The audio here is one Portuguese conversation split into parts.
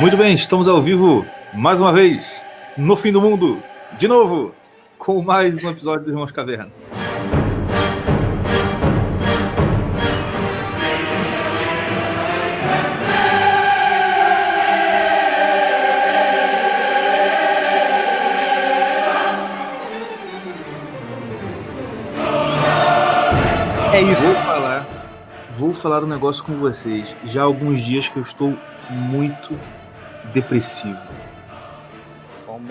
Muito bem, estamos ao vivo mais uma vez, no fim do mundo, de novo, com mais um episódio do Irmãos Caverna. É isso. Vou falar, vou falar um negócio com vocês. Já há alguns dias que eu estou muito depressivo. Como...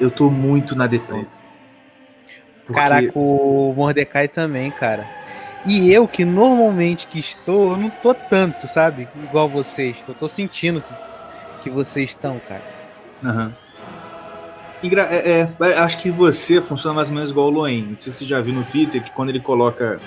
Eu tô muito na deprê. Porque- Caraca, o Mordecai também, cara. E eu, que normalmente que estou, eu não tô tanto, sabe? Igual vocês. Eu tô sentindo que vocês estão, cara. Aham. É, é, é, acho que você funciona mais ou menos igual o Loen. Não sei se você já viu no Twitter que quando ele coloca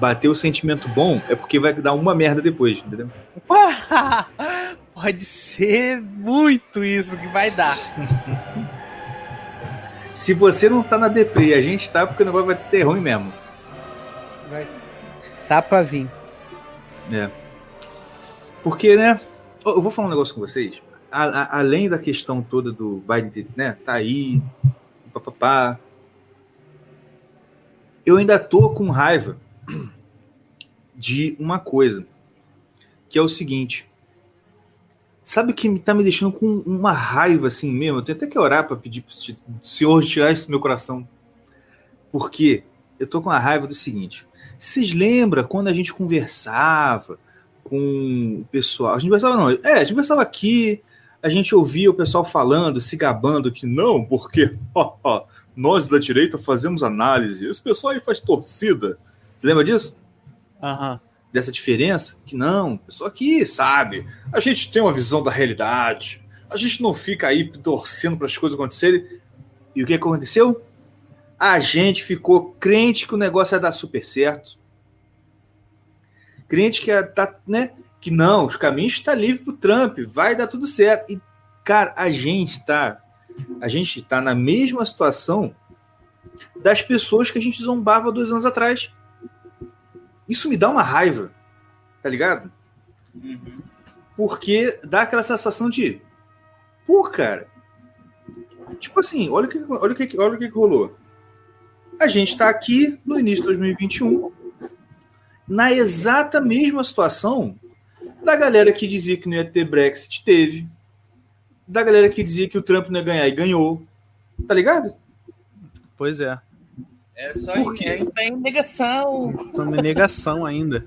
bater o sentimento bom, é porque vai dar uma merda depois, entendeu? Pode ser muito isso que vai dar. Se você não tá na deprê a gente tá, porque o negócio vai ter ruim mesmo. Vai. Tá pra vir. É. Porque, né? Eu eu vou falar um negócio com vocês. A- a- além da questão toda do Biden, né? Tá aí, papapá. Eu ainda tô com raiva de uma coisa, que é o seguinte. Sabe o que tá me deixando com uma raiva assim mesmo? Eu tenho até que orar para pedir pro Senhor tirar isso do meu coração. Porque eu tô com a raiva do seguinte. Vocês lembram quando a gente conversava com o pessoal? A gente conversava não, é, a gente conversava aqui, a gente ouvia o pessoal falando, se gabando que não, porque ó, ó, nós da direita fazemos análise, esse pessoal aí faz torcida. Você lembra disso? Aham. Dessa diferença? Que não, pessoal aqui sabe, a gente tem uma visão da realidade, a gente não fica aí torcendo para as coisas acontecerem. E o que aconteceu? A gente ficou crente que o negócio ia dar super certo. Crente que ia tá, né? Que não, os caminhos estão livres para o Trump, vai dar tudo certo. E, cara, a gente tá. A gente tá na mesma situação das pessoas que a gente zombava dois anos atrás. Isso me dá uma raiva, tá ligado? Porque dá aquela sensação de. Pô, cara. Tipo assim, olha o que, olha o que, olha o que que rolou. A gente tá aqui no início de 2021, na exata mesma situação da galera que dizia que não ia ter Brexit, teve. Da galera que dizia que o Trump não ia ganhar e ganhou. Tá ligado? Pois é. É só Por em, quê? é, tá em negação. Estamos em negação ainda.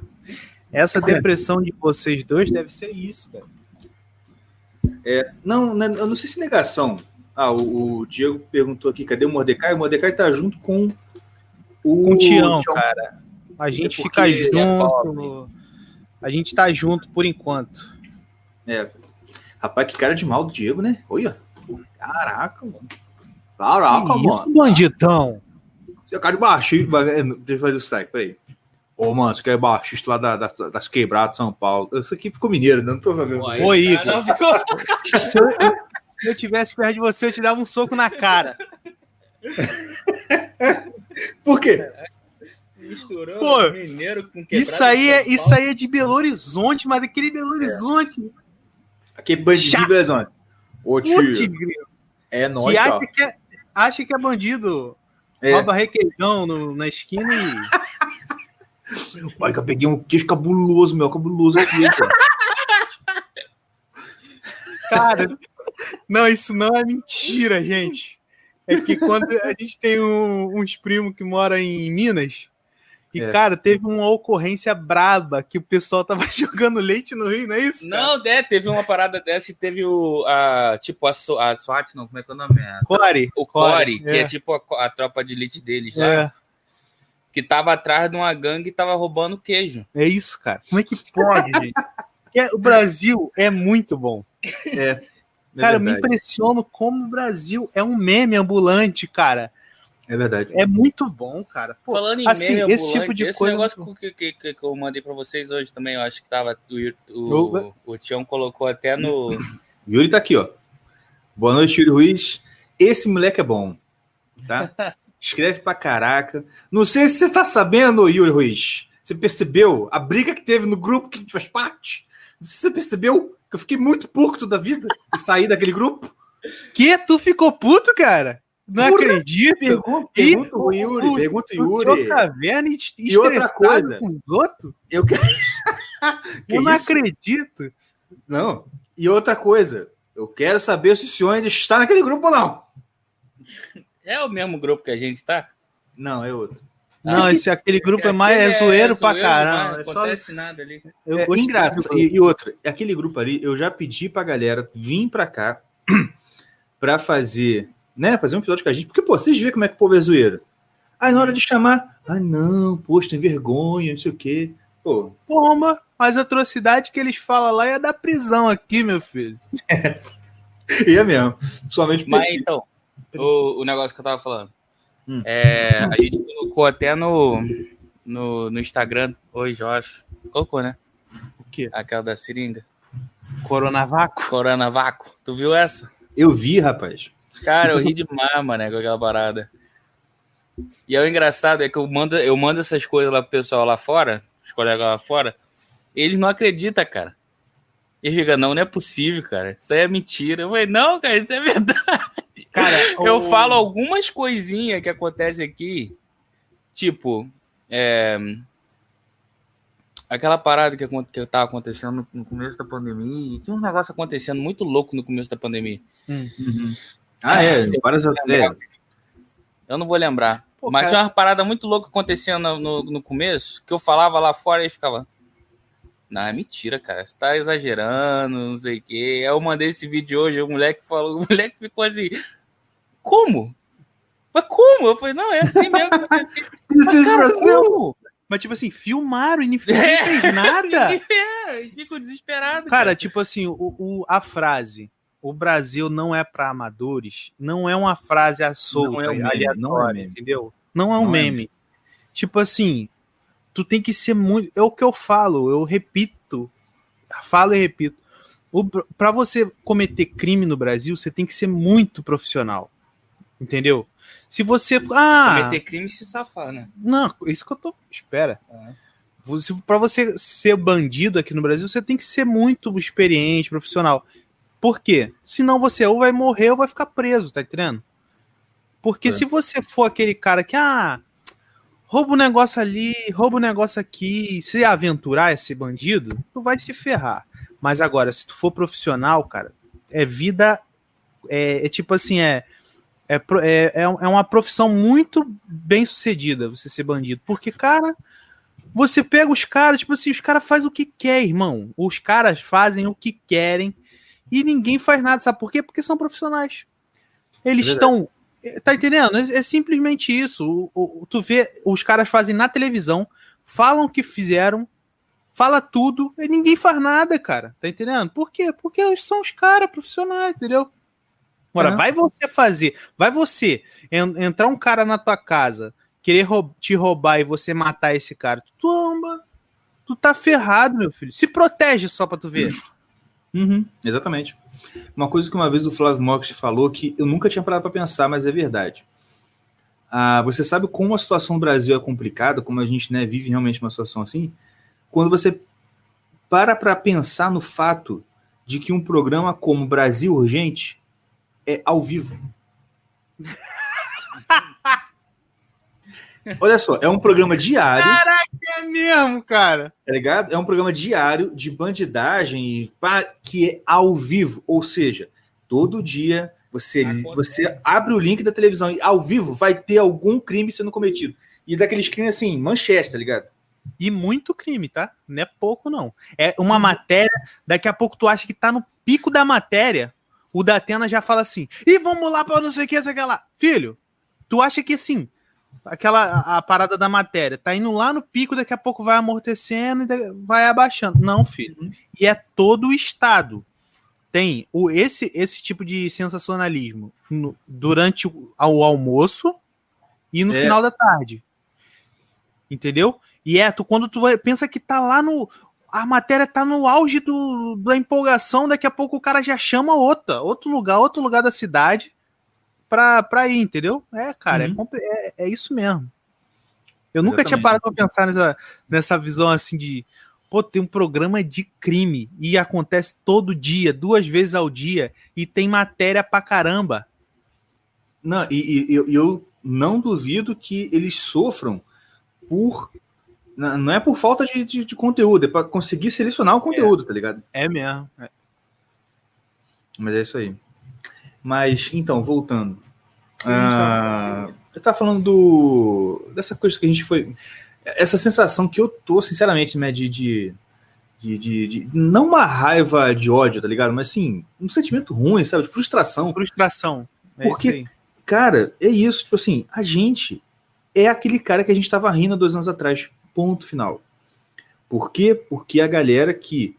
Essa depressão de vocês dois deve ser isso, cara. Não, né, eu não sei se negação. Ah, o, o Diego perguntou aqui, cadê o Mordecai? O Mordecai tá junto com o Com o Tião, cara. A gente É fica porque ele é junto. a gente tá junto por enquanto. É. Rapaz, que cara de mal do Diego, né? Olha. Caraca, mano. Caraca, Que mano. isso, bandidão? É cara de baixista. é, Deixa eu fazer o strike, peraí. Ô, mano, você quer baixista lá da- da- das quebradas de São Paulo. Isso aqui ficou mineiro, né? Não tô sabendo. Pô, Ô, Igor. cara, ficou- Se eu, se eu tivesse perto de você, eu te dava um soco na cara. Por quê? Misturou Pô, mineiro com quebrado Isso aí, de é, isso aí é de Belo Horizonte, mas aquele Belo Horizonte. Aqui, bandidinho, Chato. belezão. Ô, tio. Putz, grilo, É nóis, que ó. acha que é, acha que é bandido. É. Rouba requeijão no- na esquina e. Olha que eu peguei um queijo cabuloso, meu. Cabuloso aqui, cara. Cara, não, isso não é mentira, gente. É que quando a gente tem um- uns primos que moram em Minas, e, É. cara, teve uma ocorrência braba que o pessoal tava jogando leite no rio, não é isso? cara? Não, é, teve uma parada dessa e teve o. A, tipo, a, so, a SWAT, não, como é que é o nome? É? Core. O Core, que é, é. tipo a, a tropa de elite deles lá, É, que tava atrás de uma gangue e tava roubando queijo. é isso, cara. Como é que pode, gente? É, o Brasil é muito bom. É Cara, eu me verdade. impressiono como o Brasil é um meme ambulante, cara. É verdade. É muito bom, cara. Pô, Falando em assim, meme esse tipo de esse coisa- negócio que, que, que, que eu mandei pra vocês hoje também, eu acho que tava. O, o, o Tião colocou até no. Yuri tá aqui, ó. Boa noite, Yuri Ruiz. Esse moleque é bom, tá? Escreve pra caraca. Não sei se você tá sabendo, Yuri Ruiz. Você percebeu a briga que teve no grupo que a gente faz parte? Você percebeu? Que eu fiquei muito puto da vida e saí daquele grupo. Que? Tu ficou puto, cara? Não Porra, acredito. Pergunta, pergunta o Yuri, o- pergunta o O Yuri. senhor caverna e E outra coisa. com os outros? Eu que... Que eu não isso? acredito. Não. E outra coisa, eu quero saber se o senhor ainda está naquele grupo ou não. É o mesmo grupo que a gente tá? Não, é outro. Não, esse, aquele grupo é mais é Aquele zoeiro pra caramba. Não É só, acontece nada ali. eu é engraçado. do- E, e outra, aquele grupo ali, eu já pedi pra galera vir pra cá pra fazer, né, fazer um episódio com a gente, porque, pô, vocês veem como é que o povo é zoeiro. Aí na hora de chamar, ah, não, poxa, tem vergonha, não sei o quê. Pô, Porra, mas a atrocidade que eles falam lá é da prisão aqui, meu filho. e é mesmo. Somente Mas então, o, o negócio que eu tava falando. Hum. É, a gente colocou até no, no, no Instagram hoje, eu acho. Colocou, né? O quê? Aquela da seringa. Coronavaco? Coronavaco. Tu viu essa? Eu vi, rapaz. Cara, eu ri demais, mané, com aquela parada. E aí, o engraçado é que eu mando, eu mando essas coisas lá pro pessoal lá fora, os colegas lá fora, e eles não acreditam, cara. Eles ficam, não, não é possível, cara. Isso aí é mentira. Eu falei, não, cara, isso é verdade. Cara, Eu o- falo algumas coisinhas que acontecem aqui, tipo, é, aquela parada que, que tava acontecendo no, no começo da pandemia, e tinha um negócio acontecendo muito louco no começo da pandemia. Ah, é, várias é, Eu não vou lembrar. Pô, mas cara- tinha uma parada muito louca acontecendo no, no, no começo, que eu falava lá fora e eles ficavam. Não, é mentira, cara. Você tá exagerando, não sei o quê. Aí eu mandei esse vídeo hoje, o moleque falou, o moleque ficou assim. Como? Mas como? Eu falei, não, é assim mesmo. This is Cara, como? Mas, tipo assim, filmaram e ninguém fez nada. É, fico desesperado. Cara, tipo assim, o, o- a frase o Brasil não é para amadores não é uma frase à solta, Não é um meme, aleatória, não é meme. entendeu? Não é um Não é meme. Tipo assim, tu tem que ser muito. É o que eu falo, eu repito, falo e repito. Para você cometer crime no Brasil, você tem que ser muito profissional. Entendeu? Se você. Ah, Cometer crime e se safar, né? não, isso que eu tô. Espera. É. Para você ser bandido aqui no Brasil, você tem que ser muito experiente, profissional. Por quê? Senão você ou vai morrer ou vai ficar preso, tá entendendo? Porque É. se você for aquele cara que, ah, rouba um negócio ali, rouba um negócio aqui, se aventurar esse bandido, tu vai se ferrar. Mas agora, se tu for profissional, cara, é vida. É, é tipo assim, é. É, é, é é uma profissão muito bem sucedida você ser bandido. Porque, cara, você pega os caras, tipo assim, os caras fazem o que quer, irmão. Os caras fazem o que querem e ninguém faz nada. Sabe por quê? Porque são profissionais. Eles É estão. Tá entendendo? É, é simplesmente isso. O- o- tu vê, os caras fazem na televisão, falam o que fizeram, fala tudo, e ninguém faz nada, cara. Tá entendendo? Por quê? Porque eles são os caras profissionais, entendeu? Agora, Uhum. vai você fazer, vai você en- entrar um cara na tua casa, querer roub- te roubar e você matar esse cara, tu toma. Tu tá ferrado, meu filho. Se protege só pra tu ver. Uhum, exatamente. Uma coisa que uma vez o Flávio Mox falou que eu nunca tinha parado para pensar, mas é verdade. Ah, você sabe como a situação do Brasil é complicada, como a gente né, vive realmente uma situação assim? Quando você para para pensar no fato de que um programa como Brasil Urgente é ao vivo. Olha só, é um programa diário. É mesmo, cara. Tá ligado? É um programa diário de bandidagem e que é ao vivo. Ou seja, todo dia você, Acontece. você abre o link da televisão e ao vivo vai ter algum crime sendo cometido. E daqueles crimes assim, manchete, tá ligado? E muito crime, tá? Não é pouco, não. É uma matéria, daqui a pouco tu acha que tá no pico da matéria, o Datena já fala assim, e vamos lá pra não sei o que, sei o que lá. Filho, tu acha que assim, aquela a, a parada da matéria tá indo lá no pico, daqui a pouco vai amortecendo e vai abaixando. Não, filho. E é todo o Estado. Tem o, esse, esse tipo de sensacionalismo no- durante o, ao almoço e no É. final da tarde. Entendeu? E é, tu, quando tu pensa que tá lá no. A matéria tá no auge do, da empolgação, daqui a pouco o cara já chama outra, outro lugar, outro lugar da cidade pra, pra ir, entendeu? É, cara, é Uhum. é, é isso mesmo. Eu nunca tinha Exatamente. parado pra pensar nessa, nessa visão assim de. Pô, tem um programa de crime e acontece todo dia, duas vezes ao dia, e tem matéria pra caramba. Não, e, e eu, eu não duvido que eles sofram por. Não é por falta de, de, de conteúdo, é para conseguir selecionar o conteúdo, tá ligado? É mesmo. É. Mas é isso aí. Mas, então, voltando. Gente Ah, eu tava falando do. dessa coisa que a gente foi. Essa sensação que eu tô, sinceramente, né, de. de, de, de- não uma raiva de ódio, tá ligado? Mas assim, um sentimento ruim, sabe? De frustração. Frustração. É Porque-. Cara, é isso, tipo assim, a gente é aquele cara que a gente tava rindo há dois anos atrás. Ponto final. Por quê? Porque a galera que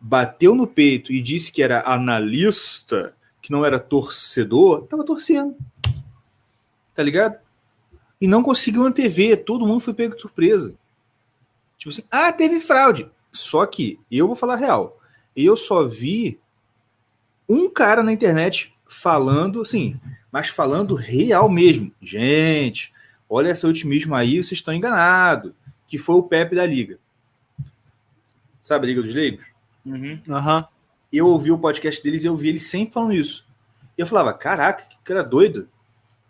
bateu no peito e disse que era analista, que não era torcedor, tava torcendo. Tá ligado? E não conseguiu antever, todo mundo foi pego de surpresa. Tipo assim, ah, teve fraude. Só que, eu vou falar real, eu só vi um cara na internet falando, assim, mas falando real mesmo. Gente, olha esse otimismo aí, vocês estão enganados. Que foi o Pepe da Liga. Sabe a Liga dos Leigos? Uhum. Aham. Eu ouvi o podcast deles e eu vi eles sempre falando isso. E eu falava, caraca, que cara doido.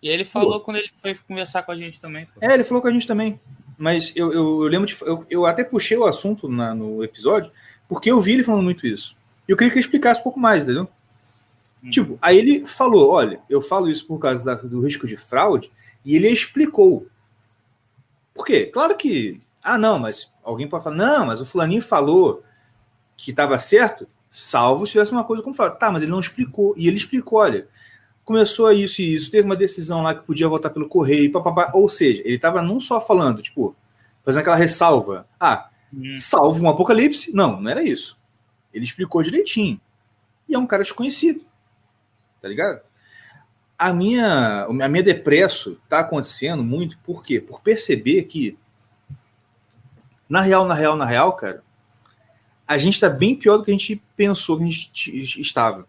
E ele falou quando ele foi conversar com a gente também. pô. É, ele falou com a gente também. Mas eu, eu, eu lembro de. Eu, eu até puxei o assunto na- no episódio, porque eu vi ele falando muito isso. E eu queria que ele explicasse um pouco mais, entendeu? Hum. Tipo, aí ele falou: olha, eu falo isso por causa da- do risco de fraude, e ele explicou. Por quê? Claro que. Ah, não, mas alguém pode falar, não, mas o fulaninho falou que estava certo, salvo se tivesse uma coisa como fraude. Tá, mas ele não explicou. E ele explicou: olha, começou isso e isso, teve uma decisão lá que podia votar pelo correio, papapá. Ou seja, ele estava não só falando, tipo, fazendo aquela ressalva. Ah, Uhum. salvo um apocalipse. Não, não era isso. Ele explicou direitinho. E é um cara desconhecido. Tá ligado? A minha, a minha depresso tá acontecendo muito por quê? Por perceber que na real, na real, na real, cara, a gente tá bem pior do que a gente pensou que a gente estava.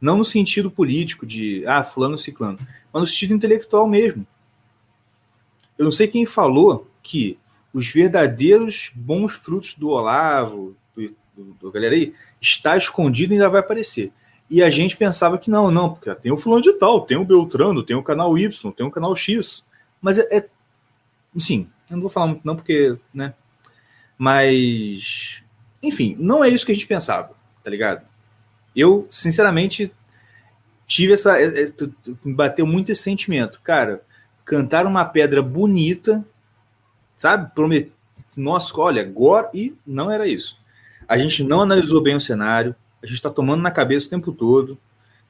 Não no sentido político de, ah, fulano, ciclano, mas no sentido intelectual mesmo. Eu não sei quem falou que os verdadeiros bons frutos do Olavo, do, do, do galera aí, está escondido e ainda vai aparecer. E a gente pensava que não, não, porque tem o fulano de tal, tem o Beltrano, tem o canal Y, tem o canal X. Mas é, é enfim, eu não vou falar muito não, porque, né? Mas, enfim, não é isso que a gente pensava, tá ligado? Eu, sinceramente, tive essa. é- é- Me bateu muito esse sentimento. Cara, cantar uma pedra bonita, sabe? Promet... Nossa, olha, agora. E não era isso. A gente não analisou bem o cenário, a gente tá tomando na cabeça o tempo todo,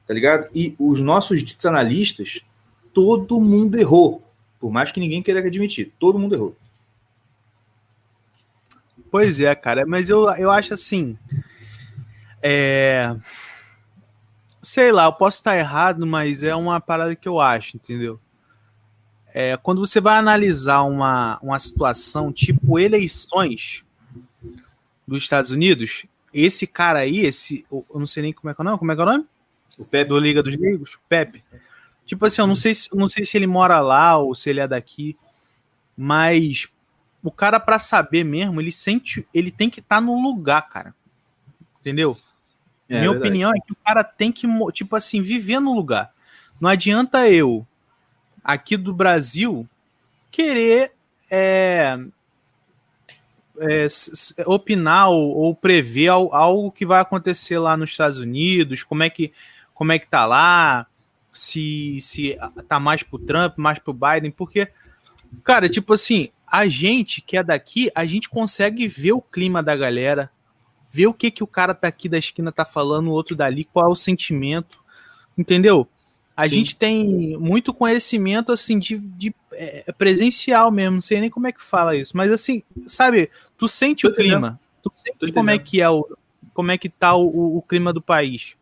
tá ligado? E os nossos analistas, todo mundo errou. Por mais que ninguém queira admitir, todo mundo errou. Pois é, cara, mas eu, eu acho assim. É. Sei lá, eu posso estar errado, mas é uma parada que eu acho, entendeu? É, quando você vai analisar uma, uma situação tipo eleições dos Estados Unidos, esse cara aí, esse. Eu não sei nem como é que é o nome, como é que é o nome? O Pepe, do Liga dos Leigos, Pepe. Tipo assim, eu não sei se, não sei se ele mora lá ou se ele é daqui, mas o cara para saber mesmo, ele sente, ele tem que estar no lugar, cara. Entendeu? é, Minha opinião é que o cara tem que, tipo assim, viver no lugar. Não adianta eu, aqui do Brasil, querer é, é, opinar ou, ou prever al- algo que vai acontecer lá nos Estados Unidos, como é que, como é que tá lá, se, se tá mais pro Trump, mais pro Biden, porque, cara, tipo assim, a gente que é daqui, a gente consegue ver o clima da galera, ver o que que o cara tá aqui da esquina tá falando, o outro dali, qual é o sentimento, entendeu? A Sim. gente tem muito conhecimento, assim, de, de é, presencial mesmo, não sei nem como é que fala isso, mas assim, sabe, tu sente Tô o clima, tu sente Tô como é que é o, como é que tá o, o- o clima do país.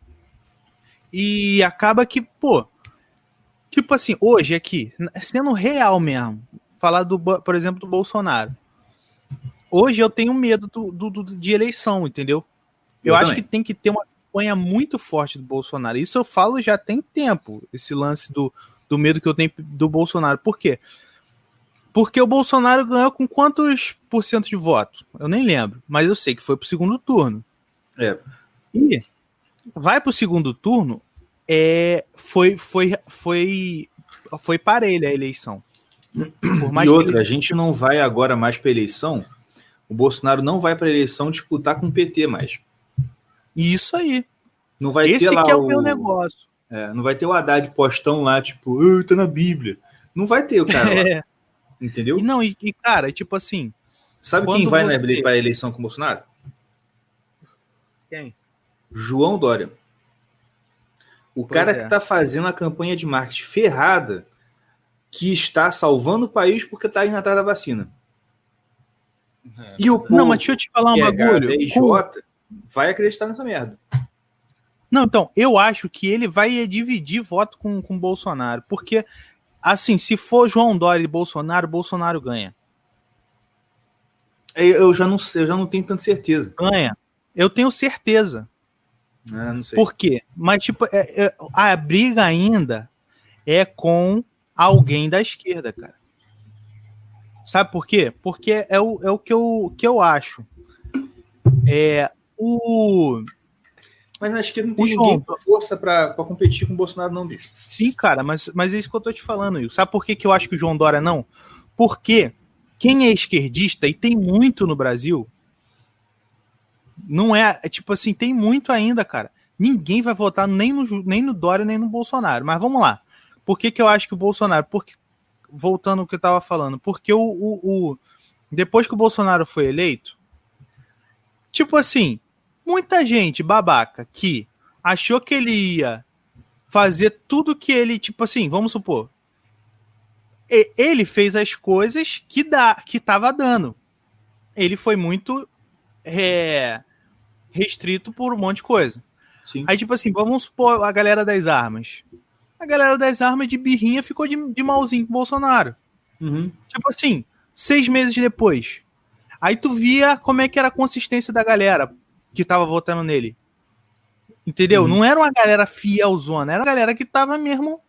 E acaba que, pô, tipo assim, hoje aqui, sendo real mesmo, falar do, por exemplo, do Bolsonaro. Hoje eu tenho medo do, do- do- de eleição, entendeu? Eu, Eu acho também. que tem que ter uma campanha muito forte do Bolsonaro. Isso eu falo já tem tempo, esse lance do, do medo que eu tenho do Bolsonaro. Por quê? Porque o Bolsonaro ganhou com quantos por cento de voto? Eu nem lembro, mas eu sei que foi pro segundo turno. É. E vai pro segundo turno, é, foi, foi, foi, foi parelha a eleição. E outra, ele... a gente não vai agora mais para eleição. O Bolsonaro não vai para eleição disputar com o PT mais. Isso aí. Não vai Esse ter lá que é o, o meu negócio. É, não vai ter o Haddad postão lá, tipo, tá na Bíblia. Não vai ter o cara é. lá. Entendeu? E não, e, e, cara, tipo assim. Sabe quem vai você... para a eleição com o Bolsonaro? Quem? João Dória. O pois cara é. que está fazendo a campanha de marketing ferrada, que está salvando o país porque está indo atrás da vacina. É. E o povo, Não, mas deixa eu te falar um bagulho. É vai acreditar nessa merda. Não, então, eu acho que ele vai dividir voto com o Bolsonaro. Porque, assim, se for João Dória e Bolsonaro, Bolsonaro ganha. Eu já não sei, eu já não tenho tanta certeza. Ganha. Eu tenho certeza. É, não sei. Por quê? Mas, tipo, é, é, a briga ainda é com alguém da esquerda, cara. Sabe por quê? Porque é o, é o que, eu, que eu acho. É, o. Mas na esquerda não tem João, ninguém com força para competir com o Bolsonaro, não, bicho. Sim, cara, mas, mas é isso que eu tô te falando, Will. Sabe por que, que eu acho que o João Dória não? Porque quem é esquerdista, e tem muito no Brasil, não é, é, tipo assim, tem muito ainda, cara. Ninguém vai votar nem no, nem no Dória, nem no Bolsonaro. Mas vamos lá. Por que, que eu acho que o Bolsonaro. Porque, voltando ao que eu tava falando, porque o, o, o depois que o Bolsonaro foi eleito, tipo assim, muita gente babaca que achou que ele ia fazer tudo que ele, tipo assim, vamos supor, ele fez as coisas que dá, que tava dando. Ele foi muito é, restrito por um monte de coisa. Sim. Aí, tipo assim, vamos supor a galera das armas. A galera das armas de birrinha ficou de, de malzinho com o Bolsonaro. Uhum. Tipo assim, seis meses depois. Aí tu via como é que era a consistência da galera que tava votando nele. Entendeu? Uhum. Não era uma galera fielzona, era uma galera que tava mesmo.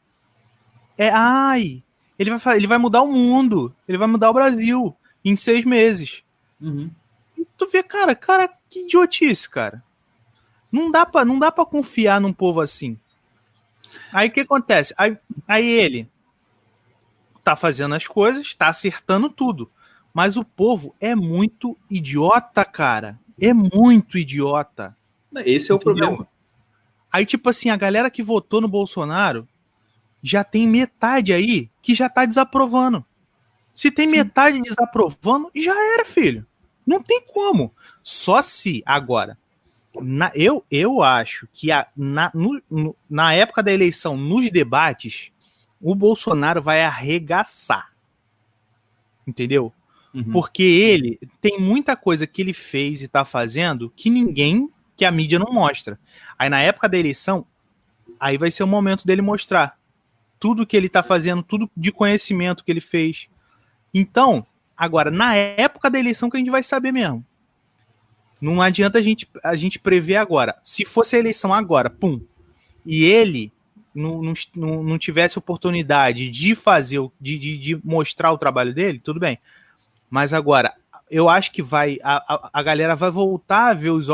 É, ai, ele vai, ele vai mudar o mundo, ele vai mudar o Brasil em seis meses. Uhum. E tu vê, cara, cara, que idiotice, cara. Não dá pra, não dá pra confiar num povo assim. Aí o que acontece? Aí, aí ele tá fazendo as coisas, tá acertando tudo. Mas o povo é muito idiota, cara. É muito idiota. Esse é o problema. Aí, tipo assim, a galera que votou no Bolsonaro já tem metade aí que já tá desaprovando. Se tem Sim. metade desaprovando, já era, filho. Não tem como. Só se agora. Na, eu, eu acho que a, na, no, no, na época da eleição, nos debates, o Bolsonaro vai arregaçar. Entendeu? Uhum. Porque ele tem muita coisa que ele fez e tá fazendo que ninguém, que a mídia não mostra. Aí na época da eleição, aí vai ser o momento dele mostrar tudo que ele tá fazendo, tudo de conhecimento que ele fez. Então, Agora, na época da eleição que a gente vai saber mesmo. Não adianta a gente, a gente prever agora. Se fosse a eleição agora, pum, e ele não, não, não tivesse oportunidade de fazer, de, de, de, mostrar o trabalho dele, tudo bem. Mas agora, eu acho que vai. A, a, galera vai voltar a ver os,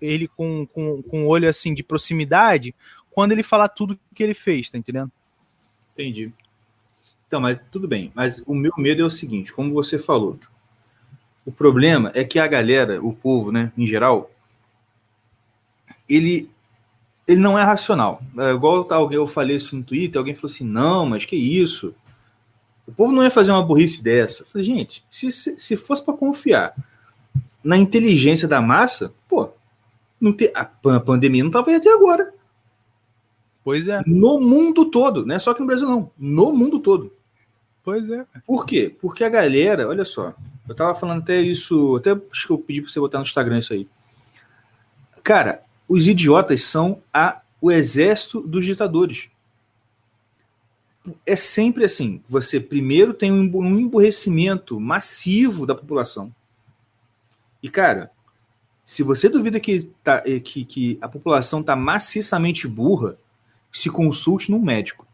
ele com, com, com olho assim de proximidade quando ele falar tudo que ele fez, tá entendendo? Entendi. Então, mas tudo bem. Mas o meu medo é o seguinte, como você falou. O problema é que a galera, o povo, né, em geral, ele ele não é racional. É igual alguém eu falei isso no Twitter, alguém falou assim: "Não, mas que isso? O povo não ia fazer uma burrice dessa". Eu falei: "Gente, se, se, se fosse para confiar na inteligência da massa, pô, não ter, a pandemia não tava aí até agora. Pois é. No mundo todo, não é só aqui no Brasil, não. No mundo todo. Pois é. Por quê? Porque a galera, olha só, eu tava falando até isso, até acho que eu pedi pra você botar no Instagram isso aí. Cara, os idiotas são a, o exército dos ditadores. É sempre assim. Você primeiro tem um emburrecimento massivo da população. E, cara, se você duvida que, tá, eh, que, que a população está maciçamente burra, se consulte num médico.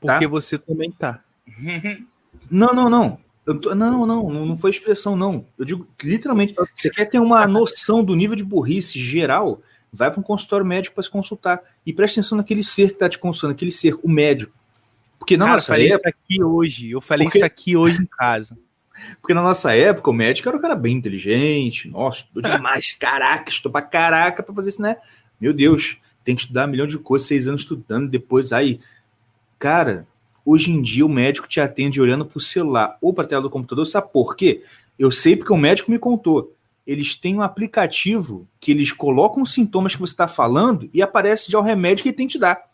Porque tá? você também tá. Não, não, não. Tô, não, não, não foi expressão, não. Eu digo literalmente, você quer ter uma noção do nível de burrice geral, vai para um consultório médico para se consultar. E preste atenção naquele ser que está te consultando, aquele ser, o médico. Porque na Cara, eu nossa falei época, aqui hoje. Eu falei Porque- isso aqui hoje em casa. porque na nossa época o médico era um cara bem inteligente. Nossa, estudou demais, caraca, estou pra caraca para fazer isso, né? Meu Deus, tem que estudar um milhão de coisas, seis anos estudando, depois aí. Cara, hoje em dia o médico te atende olhando pro celular ou pra tela do computador, sabe por quê? Eu sei porque o médico me contou. Eles têm um aplicativo que eles colocam os sintomas que você está falando e aparece já o remédio que ele tem que te dar.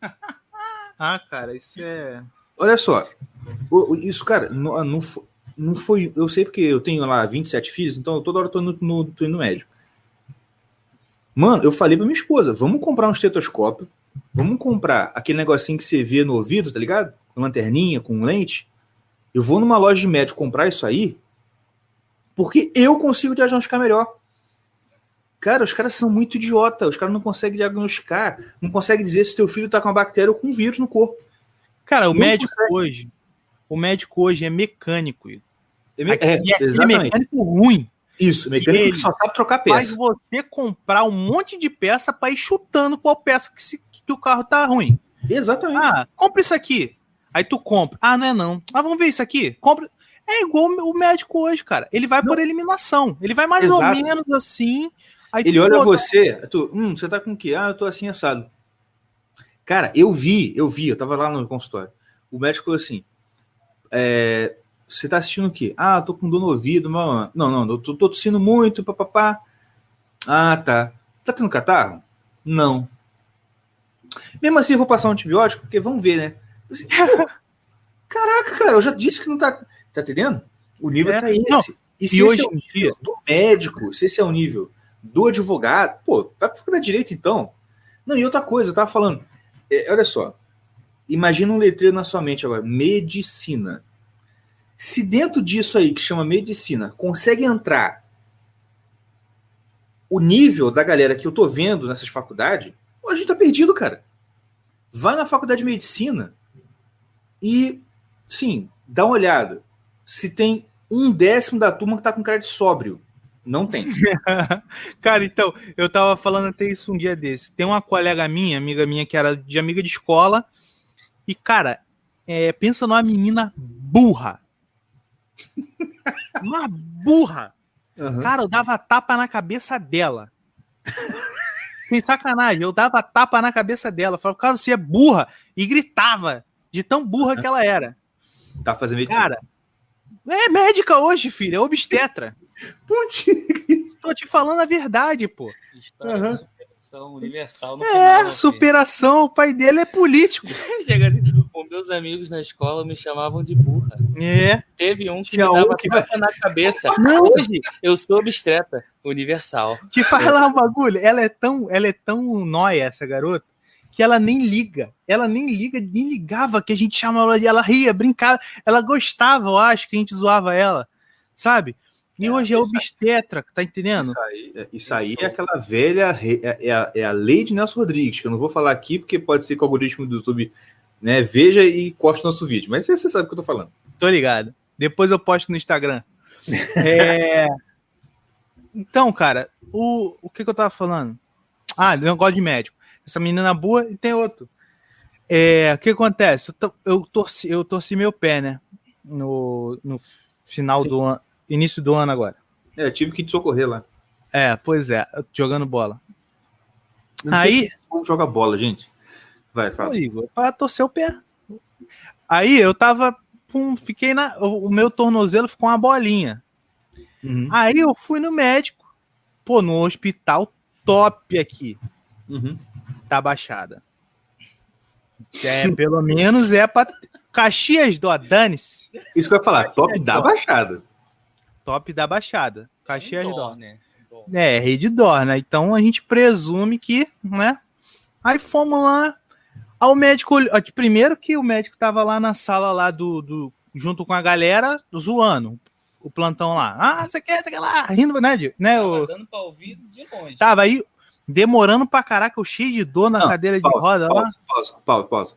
Ah, cara, isso é. Olha só, o- o- isso, cara, não, não, não foi. Eu sei porque eu tenho lá 27 filhos, então eu toda hora tô indo no, tô indo no médico. Mano, eu falei pra minha esposa: vamos comprar um estetoscópio, vamos comprar aquele negocinho que você vê no ouvido, tá ligado? Com lanterninha, com lente. Eu vou numa loja de médico comprar isso aí, porque eu consigo diagnosticar melhor. Cara, os caras são muito idiota, os caras não conseguem diagnosticar, não conseguem dizer se teu filho tá com uma bactéria ou com um vírus no corpo. Cara, o Não médico hoje. O médico hoje é mecânico. Igor. É, me- é, é mecânico ruim. Isso, mecânico que só sabe trocar peça. você comprar um monte de peça pra ir chutando qual peça que, se- que o carro tá ruim. Exatamente. Ah, compra isso aqui. Aí tu compra. Ah, não é não. Ah, vamos ver isso aqui? Compra. É igual o médico hoje, cara. Ele vai por eliminação. Ele vai mais ou Exato. menos assim. Aí Ele tu, olha pô, você, tu, hum, você tá com o quê? Ah, eu tô assim assado. Cara, eu vi, eu vi, eu tava lá no consultório. O médico falou assim: é, você tá assistindo o quê? Ah, tô com dor no ouvido. blá. Não, não, tô, tô tossindo muito, papapá. Ah, tá. Tá tendo catarro? Não. Mesmo assim, eu vou passar um antibiótico, porque vamos ver, né? Assim, Caraca, cara, eu já disse que não tá. Tá entendendo? O nível É, tá esse. não, e se E esse hoje é o nível do médico, se esse é o nível do advogado, pô, vai ficar da direita então. Não, e outra coisa, eu tava falando, é, olha só, imagina um letreiro na sua mente agora, medicina. Se dentro disso aí, que chama medicina, consegue entrar o nível da galera que eu tô vendo nessas faculdades, a gente tá perdido, cara. Vai na faculdade de medicina e, sim, dá uma olhada. Se tem um décimo da turma que tá com cara de sóbrio. Não tem. Cara, então, eu tava falando até isso um dia desse. Tem uma colega minha, amiga minha, que era de amiga de escola. E, cara, é, pensa numa menina burra. Uma burra. Cara, eu dava tapa na cabeça dela. Sem sacanagem, eu dava tapa na cabeça dela. Falava, cara, você é burra. E gritava de tão burra que ela era. Tá fazendo medicina. Cara, é médica hoje, filho. É obstetra. Putz, Tô te falando a verdade, pô. De superação universal no É, final, filho. superação. O pai dele é político. Chega assim, os meus amigos na escola me chamavam de burra. É. Teve um que Tinha me um dava que- tapa na cabeça. Não. Hoje eu sou obstetra universal. Te falar um bagulho. Ela é tão, ela é tão nóia, essa garota, que ela nem liga. Ela nem liga, nem ligava que a gente chamava ela de. Ela ria, brincava. Ela gostava, eu acho, que a gente zoava ela. Sabe? E É, hoje é obstetra, tá entendendo? Isso aí, isso aí é aquela velha. É, é a, é a lei de Nelson Rodrigues, que eu não vou falar aqui, porque pode ser que o algoritmo do YouTube né, veja e corte nosso vídeo. Mas você sabe o que eu tô falando. Tô ligado. Depois eu posto no Instagram. É... Então, cara, o, o que, que eu tava falando? Ah, negócio de médico. Essa menina boa e tem outro. É, o que acontece? Eu, to- eu torci, eu torci meu pé, né? No, no final Sim. do ano, início do ano agora. É, tive que te socorrer lá. É, pois é, jogando bola. Aí- povo joga bola, gente. Vai, Ô, fala. Igor, pra torcer o pé. Aí eu tava. pum, fiquei na. O, meu tornozelo ficou uma bolinha. Uhum, Aí eu fui no médico. Pô, no hospital top aqui uhum. da Baixada. É, pelo menos é pra. Caxias do dane-se. Isso que eu ia falar, top da baixada. Top da Baixada. Caxias do Dó, né? É, Redditor, né? Então a gente presume que, né? Aí fomos lá. Aí o médico, primeiro que o médico tava lá na sala lá do, do junto com a galera, zoando o plantão lá. Ah, você quer, você quer lá, rindo, né, Di- né? Tava O, dando pra ouvir de longe. tava aí demorando pra caraca, eu cheio de dor na Não, cadeira de pausa, roda lá. Pausa, pausa, pausa, pausa.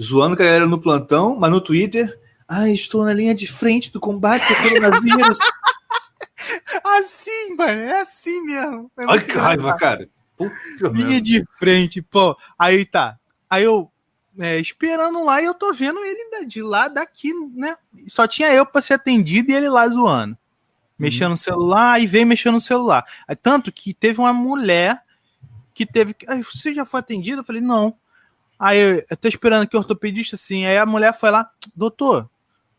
zoando com a galera no plantão, mas no Twitter, ah, estou na linha de frente do combate ao coronavírus. assim, mano, é assim mesmo. É Ai, que raiva, cara. Puta linha merda. de frente, pô. Aí tá. Aí eu é, esperando lá e eu tô vendo ele de lá daqui, né? Só tinha eu para ser atendido e ele lá zoando. Mexendo no celular e veio mexendo no celular. Tanto que teve uma mulher que teve. Você já foi atendido? Eu falei, não. Aí eu, eu tô esperando que o ortopedista, assim. Aí a mulher foi lá, doutor,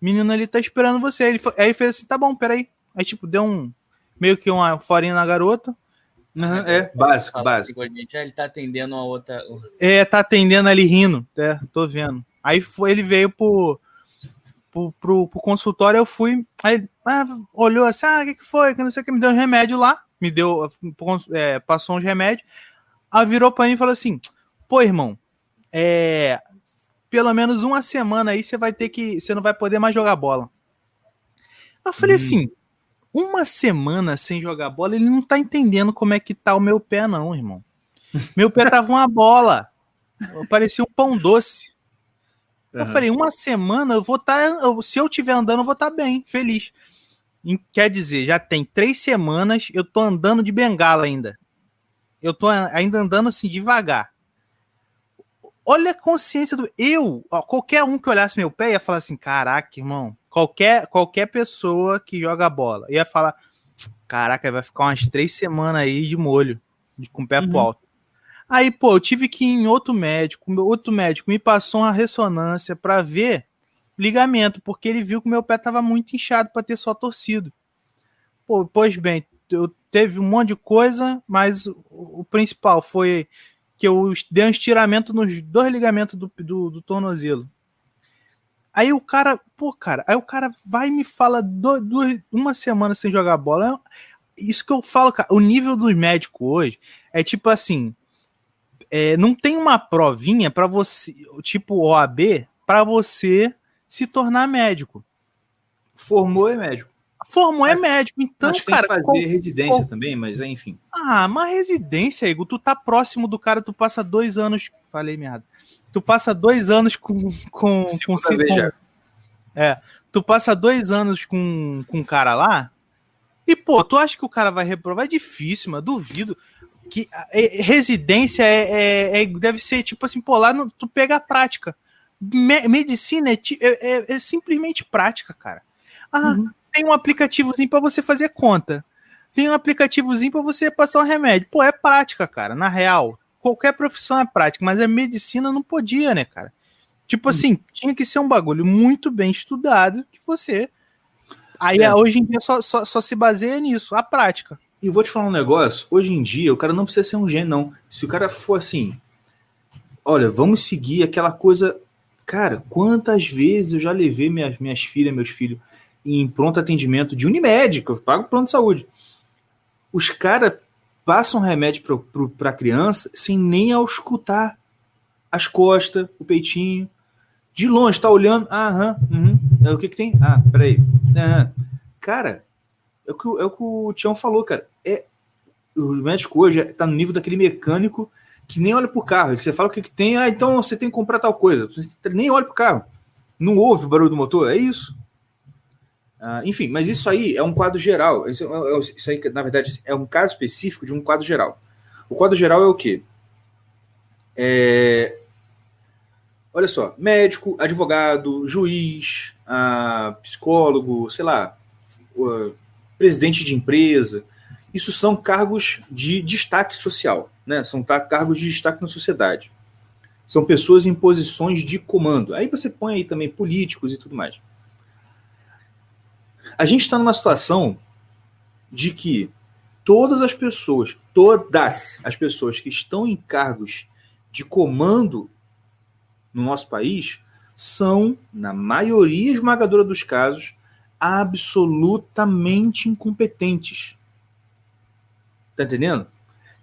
menino ali tá esperando você. Aí ele, foi, aí fez assim, tá bom, peraí. Aí, tipo, deu um. Meio que uma forinha na garota. Uhum, é, básico, básico. Ele tá atendendo a outra. É, tá atendendo ali rindo. É, tô vendo. Aí foi, ele veio pro, pro, pro, pro consultório, eu fui. Aí ah, olhou assim, ah, o que, que foi? Que não sei o que, me deu um remédio lá. Me deu, é, passou uns remédios. Aí virou pra mim e falou assim: pô, irmão, é, pelo menos uma semana aí você vai ter que. Você não vai poder mais jogar bola. Eu falei hum. assim: uma semana sem jogar bola, ele não tá entendendo como é que tá o meu pé, não, irmão. Meu pé tava uma bola. Parecia um pão doce. Uhum. Eu falei, uma semana eu vou estar. Tá, se eu estiver andando, eu vou estar tá bem, feliz. Quer dizer, já tem três semanas, eu tô andando de bengala ainda. Eu tô ainda andando assim devagar. Olha a consciência do. Eu, ó, qualquer um que olhasse meu pé ia falar assim: caraca, irmão, Qualquer, qualquer pessoa que joga bola ia falar: caraca, vai ficar umas três semanas aí de molho, de, com o pé uhum. pro alto. Aí, pô, eu tive que ir em outro médico, outro médico me passou uma ressonância para ver ligamento, porque ele viu que meu pé tava muito inchado para ter só torcido. Pô, pois bem, eu teve um monte de coisa, mas o, o principal foi que eu dei um estiramento nos dois ligamentos do, do, do tornozelo. Aí o cara, pô, cara, aí o cara vai e me fala do, do, uma semana sem jogar bola. Isso que eu falo, cara, o nível dos médicos hoje é tipo assim: é, não tem uma provinha para você, tipo OAB, para você se tornar médico. Formou é médico. Formou é médico. Então, Acho cara. Tem que fazer residência também, mas enfim. Ah, mas residência, Igor, tu tá próximo do cara, tu passa dois anos. Falei merda tu passa dois anos com. com, com, com é. Tu passa dois anos com, com um cara lá. E, pô, tu acha que o cara vai reprovar? É difícil, mas duvido. Que é, residência é, é, é, deve ser tipo assim, pô, lá no, tu pega a prática. Me, medicina é, é, é, simplesmente prática, cara. Ah, uhum. Tem um aplicativozinho para você fazer conta. Tem um aplicativozinho para você passar um remédio. Pô, é prática, cara, na real qualquer profissão é prática, mas a medicina não podia, né, cara? Tipo assim, tinha que ser um bagulho muito bem estudado que você. Aí é. hoje em dia só, só, só, se baseia nisso, a prática. E vou te falar um negócio: hoje em dia o cara não precisa ser um gênio, não. Se o cara for assim, olha, vamos seguir aquela coisa. Cara, quantas vezes eu já levei minhas, minhas filhas, meus filhos em pronto atendimento de Unimed, que eu pago pronto de saúde. Os caras passa um remédio para a criança sem nem auscultar as costas, o peitinho. De longe, tá olhando. Ah, aham, uhum. É, o que que tem? Ah, peraí. Aham. Cara, é o, que, é o que o Tião falou, cara. É, o médico hoje está no nível daquele mecânico que nem olha pro carro. Você fala o que, que tem, ah, então você tem que comprar tal coisa. Você nem olha pro carro. Não ouve o barulho do motor, é isso. Uh, enfim, mas isso aí é um quadro geral. Isso, é, é, isso aí, na verdade, é um caso específico de um quadro geral. O quadro geral é o quê? É... Olha só, médico, advogado, juiz, uh, psicólogo, sei lá, uh, presidente de empresa. Isso são cargos de destaque social, né? São cargos de destaque na sociedade. São pessoas em posições de comando. Aí você põe aí também políticos e tudo mais a gente está numa situação de que todas as pessoas, todas as pessoas que estão em cargos de comando no nosso país são, na maioria esmagadora dos casos, absolutamente incompetentes. Tá entendendo?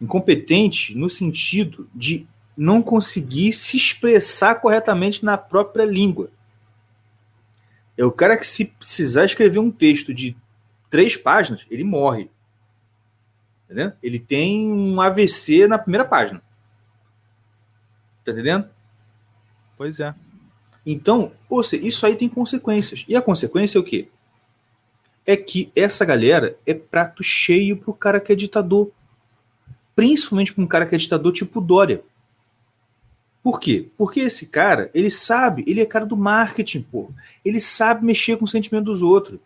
Incompetente no sentido de não conseguir se expressar corretamente na própria língua. É o cara que, se precisar escrever um texto de três páginas, ele morre. Entendeu? Ele tem um AVC na primeira página. Tá entendendo? Pois é. Então, ou seja, isso aí tem consequências. E a consequência é o quê? É que essa galera é prato cheio pro cara que é ditador. Principalmente para um cara que é ditador tipo Dória. Por quê? Porque esse cara, ele sabe, ele é cara do marketing, pô. Ele sabe mexer com o sentimento dos outros.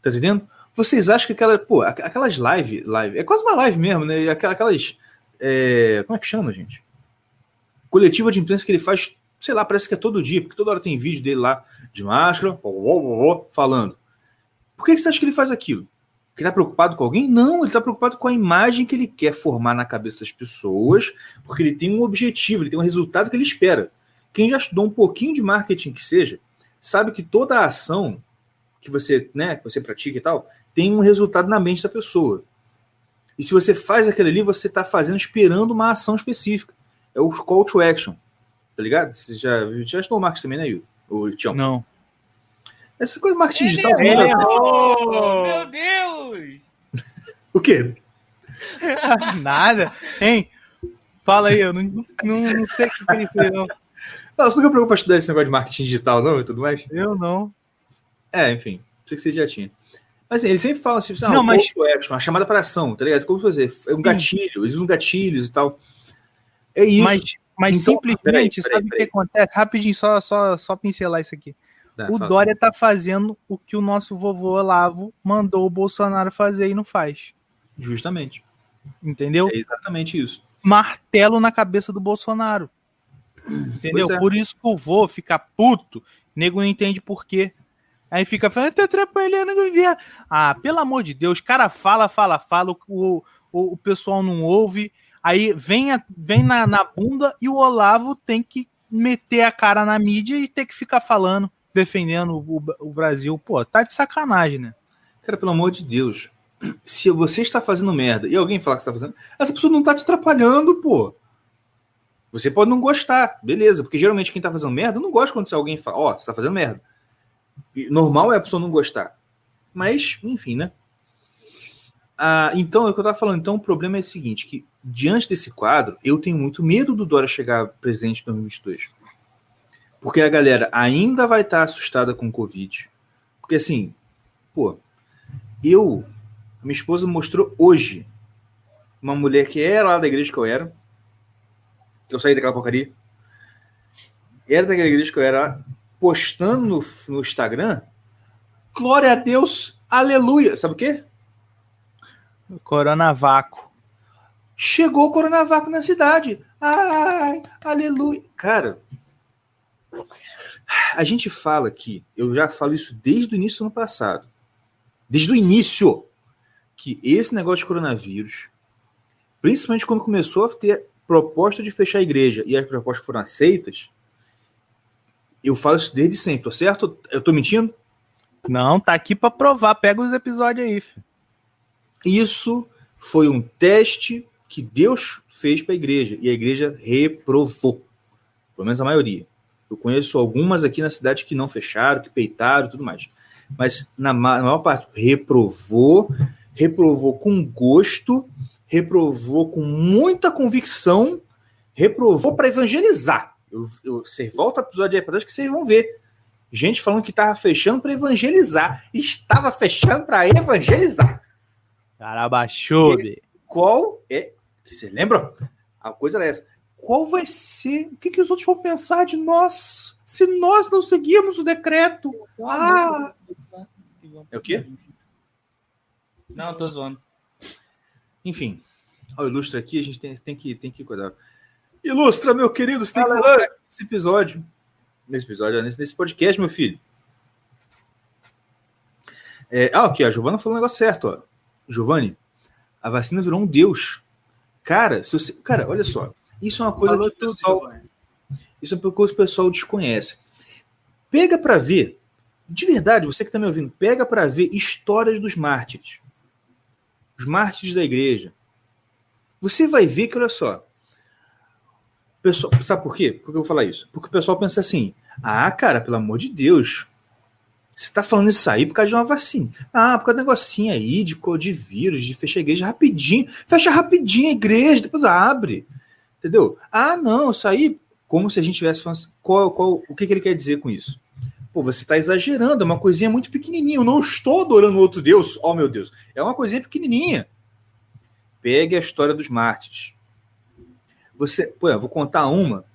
Tá entendendo? Vocês acham que aquela, pô, aquelas live, live, é quase uma live mesmo, né? Aquelas, é, como é que chama, gente? Coletiva de imprensa que ele faz, sei lá, parece que é todo dia, porque toda hora tem vídeo dele lá de máscara, falando. Por que você acha que ele faz aquilo? Ele está preocupado com alguém? Não, ele está preocupado com a imagem que ele quer formar na cabeça das pessoas, porque ele tem um objetivo, ele tem um resultado que ele espera. Quem já estudou um pouquinho de marketing que seja, sabe que toda a ação que você, né, que você pratica e tal, tem um resultado na mente da pessoa. E se você faz aquilo ali, você está fazendo esperando uma ação específica. É o call to action. Tá ligado? Você já, já estudou marketing também, né, Yu? O Tião? Não. Essa coisa de marketing digital. Errou! Meu Deus! O quê? Nada. Hein? Fala aí, eu não, não, não sei o que ele fez, não. Não, você nunca preocupa estudar esse negócio de marketing digital, não, e tudo mais? Eu não. É, enfim, sei que você já tinha. Mas assim, ele sempre fala assim, ah, não, mas... action, uma chamada para ação, tá ligado? Como fazer? É um Sim. gatilho, eles usam gatilhos e tal. É isso. Mas, mas então, simplesmente, peraí, peraí, sabe o que acontece? Rapidinho, só, só, só pincelar isso aqui. Dá, o. Dória tá fazendo o que o nosso vovô Olavo mandou o Bolsonaro fazer e não faz. Justamente. Entendeu? É exatamente isso. Martelo na cabeça do Bolsonaro. Entendeu? É. Por isso que o vô fica puto. Nego não entende por quê. Aí fica falando, tá atrapalhando o governo. Ah, pelo amor de Deus, cara fala, fala, fala, o, o, o pessoal não ouve. Aí vem, a, vem na, na bunda e o Olavo tem que meter a cara na mídia e ter que ficar falando defendendo o, o Brasil. Pô, tá de sacanagem, né? Cara, pelo amor de Deus. Se você está fazendo merda e alguém falar que está fazendo, essa pessoa não tá te atrapalhando, pô. Você pode não gostar, beleza, porque geralmente quem tá fazendo merda não gosta quando alguém fala, ó, oh, você tá fazendo merda. Normal é a pessoa não gostar. Mas, enfim, né? Ah, então, é o que eu tava falando. Então, o problema é o seguinte: que diante desse quadro, eu tenho muito medo do Dória chegar presidente em 2022. Porque a galera ainda vai estar assustada com o Covid. Porque assim, pô, eu, minha esposa mostrou hoje uma mulher que era lá da igreja que eu era, que eu saí daquela porcaria, era daquela igreja que eu era, postando no, no Instagram, glória a Deus, aleluia. Sabe o quê? Coronavaco. Chegou o Coronavaco na cidade. Ai, aleluia. Cara, a gente fala aqui, eu já falo isso desde o início do ano passado, desde o início, que esse negócio de coronavírus, principalmente quando começou a ter proposta de fechar a igreja e as propostas foram aceitas, eu falo isso desde sempre, tô certo? Eu tô mentindo? Não, tá aqui para provar. Pega os episódios aí. Filho. Isso foi um teste que Deus fez para a igreja e a igreja reprovou. Pelo menos a maioria. Eu conheço algumas aqui na cidade que não fecharam, que peitaram e tudo mais. Mas na maior parte, reprovou, reprovou com gosto, reprovou com muita convicção, reprovou para evangelizar. Eu, eu, você volta ao episódio aí para que vocês vão ver. Gente falando que estava fechando para evangelizar. Estava fechando para evangelizar. Cara, baixou, Qual é. Você lembra? A coisa era essa qual vai ser, o que, que os outros vão pensar de nós se nós não seguirmos o decreto? Ah! É o quê? Não, tô zoando. Enfim, o Ilustra aqui, a gente tem, tem, que, tem que cuidar. Ilustra, meu querido, você tem que falar nesse episódio. Nesse episódio, nesse, nesse podcast, meu filho. É, ah, aqui, a Giovana falou um negócio certo, ó. Giovanni, a vacina virou um deus. Cara, se você, cara, olha só. Isso é uma coisa Falou que o pessoal, isso é uma coisa que o pessoal desconhece. Pega para ver, de verdade, você que está me ouvindo, pega para ver histórias dos mártires. Os mártires da igreja. Você vai ver que, olha só, pessoal, sabe por quê? Por que eu vou falar isso? Porque o pessoal pensa assim: ah, cara, pelo amor de Deus, você está falando isso aí por causa de uma vacina. Ah, por causa do negocinho aí de, de vírus, de fechar a igreja rapidinho. Fecha rapidinho a igreja, depois abre. Entendeu? Ah, não, isso aí, como se a gente tivesse qual, qual, o que, que ele quer dizer com isso? Pô, você está exagerando, é uma coisinha muito pequenininha. Eu não estou adorando outro Deus. Oh, meu Deus. É uma coisinha pequenininha. Pegue a história dos mártires. Você, pô, eu vou contar uma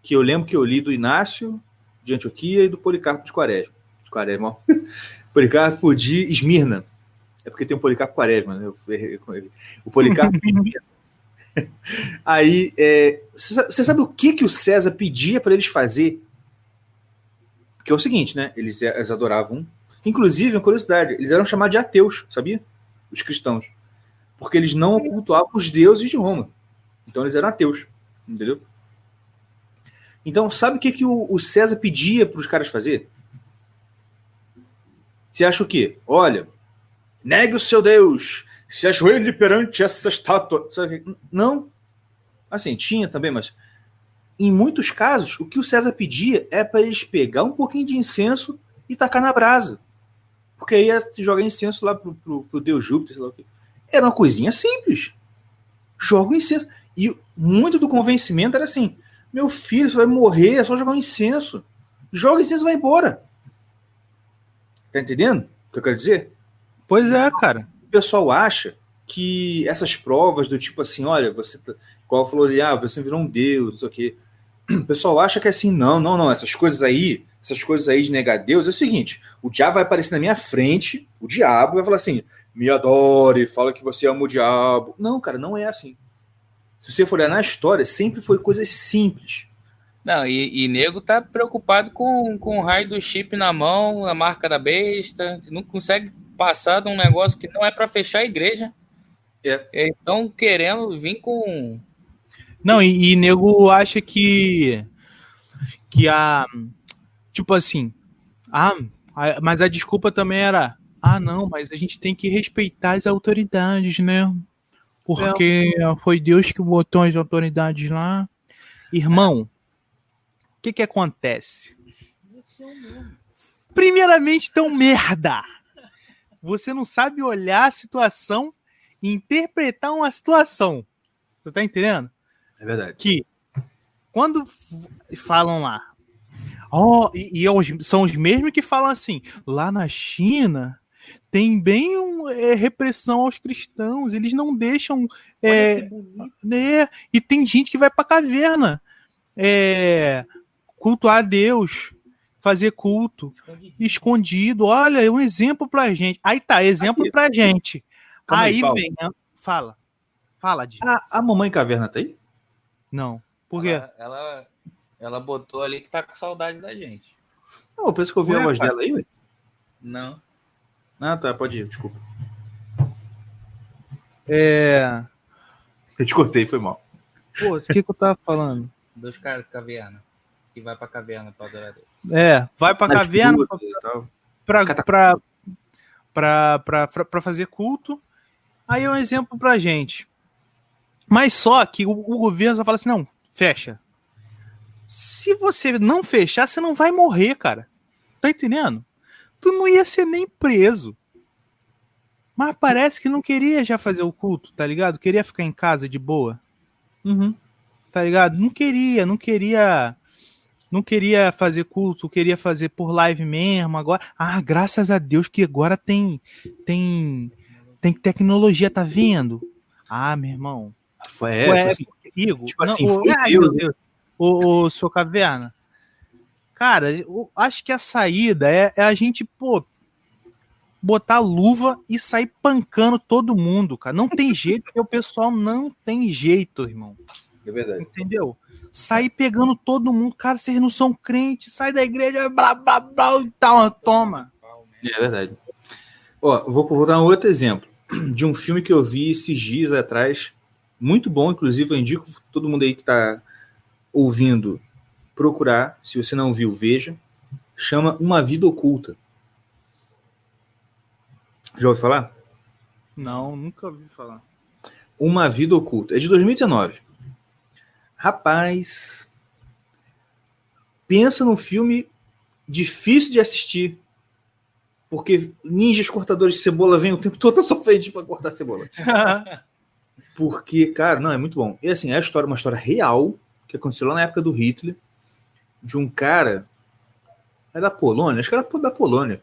que eu lembro que eu li do Inácio de Antioquia e do Policarpo de Quaresma. De Quaresma, Policarpo de Esmirna. É porque tem o Policarpo Quaresma, né? O Policarpo de Esmirna. Aí, é, você sabe o que, que o César pedia para eles fazer? Que é o seguinte, né? Eles, eles adoravam. Inclusive, uma curiosidade, eles eram chamados de ateus, sabia? Os cristãos. Porque eles não cultuavam os deuses de Roma. Então eles eram ateus, entendeu? Então, sabe o que, que o, o César pedia para os caras fazer? Você acha o quê? Olha, negue o seu Deus, se ajoelhe perante essa estátua. Não. Assim, tinha também, mas em muitos casos, o que o César pedia é para eles pegar um pouquinho de incenso e tacar na brasa. Porque aí ia jogar incenso lá pro, pro, pro Deus Júpiter, sei lá o quê. Era uma coisinha simples. Joga o incenso. E muito do convencimento era assim: meu filho, você vai morrer, é só jogar um incenso. Joga incenso e vai embora. Tá entendendo o que eu quero dizer? Pois é, cara. O pessoal acha que essas provas do tipo assim, olha, você, tá, igual falou ali, ah, você virou um deus, não sei o quê. O pessoal acha que é assim, não, não, não, essas coisas aí, essas coisas aí de negar Deus, é o seguinte, o diabo vai aparecer na minha frente, o diabo vai falar assim, me adore, fala que você ama o diabo. Não, cara, não é assim. Se você for olhar na história, sempre foi coisas simples. Não, e, e nego tá preocupado com, com o raio do chip na mão, a marca da besta, não consegue passar de um negócio que não é para fechar a igreja. É. Estão querendo vir com. Não, e, e nego acha que. Que a. Tipo assim. Ah, mas a desculpa também era. Ah, não, mas a gente tem que respeitar as autoridades, né? Porque é. foi Deus que botou as autoridades lá. Irmão, o que que acontece? Primeiramente, tão merda. Você não sabe olhar a situação e interpretar uma situação. Você tá entendendo? É verdade. Que quando falam lá, ó, oh, e, e é são os mesmos que falam assim, lá na China tem bem um, é, repressão aos cristãos, eles não deixam. É, né, e tem gente que vai pra caverna é, cultuar a Deus, fazer culto escondido. escondido. Olha, é um exemplo pra gente. Aí tá, exemplo pra gente. Calma aí, aí vem. Fala. Fala, de a, a mamãe caverna tá aí? Não. Por quê? Ela, ela, ela, botou ali que tá com saudade da gente. Não, eu penso que eu ouvi a voz dela aí, ué. Não. Ah, tá, pode ir, desculpa. É. Eu te cortei, foi mal. Pô, o que, que eu tava falando? Dos caras caverna. Que vai pra caverna pra adorar Deus. É, vai pra caverna pra, pra, pra, pra, pra, pra, fazer culto. Aí é um exemplo pra gente. Mas só que o, o governo só fala assim: não, fecha. Se você não fechar, você não vai morrer, cara. Tá entendendo? tu não ia ser nem preso. Mas parece que não queria já fazer o culto, tá ligado? Queria ficar em casa de boa. Uhum. Tá ligado? Não queria, não queria. Não queria fazer culto, queria fazer por live mesmo. Agora, ah, graças a Deus que agora tem tem tem tecnologia, tá vendo? Ah, meu irmão. Foi, é, assim, Igor, tipo assim, não, foi o, Deus, Deus. O, o, sua caverna. Cara, eu acho que a saída é, é a gente, pô, botar luva e sair pancando todo mundo, cara. Não tem jeito, porque o pessoal não tem jeito, irmão. É verdade. Entendeu? Sair pegando todo mundo. Cara, vocês não são crentes, sai da igreja, blá, blá, blá, e tal, toma. É verdade. Ó, vou, vou dar um outro exemplo de um filme que eu vi esses dias atrás. Muito bom, inclusive, eu indico todo mundo aí que tá ouvindo procurar, se você não viu, veja. Chama Uma Vida Oculta. Já ouviu falar? Não, nunca ouvi falar. Uma Vida Oculta. É de 2019. Rapaz, pensa num filme difícil de assistir. Porque ninjas cortadores de cebola vêm o tempo todo na sua frente para cortar cebola. porque, cara, não, é muito bom. E assim, é a história, uma história real que aconteceu lá na época do Hitler de um cara. É da Polônia? Acho que era da Polônia.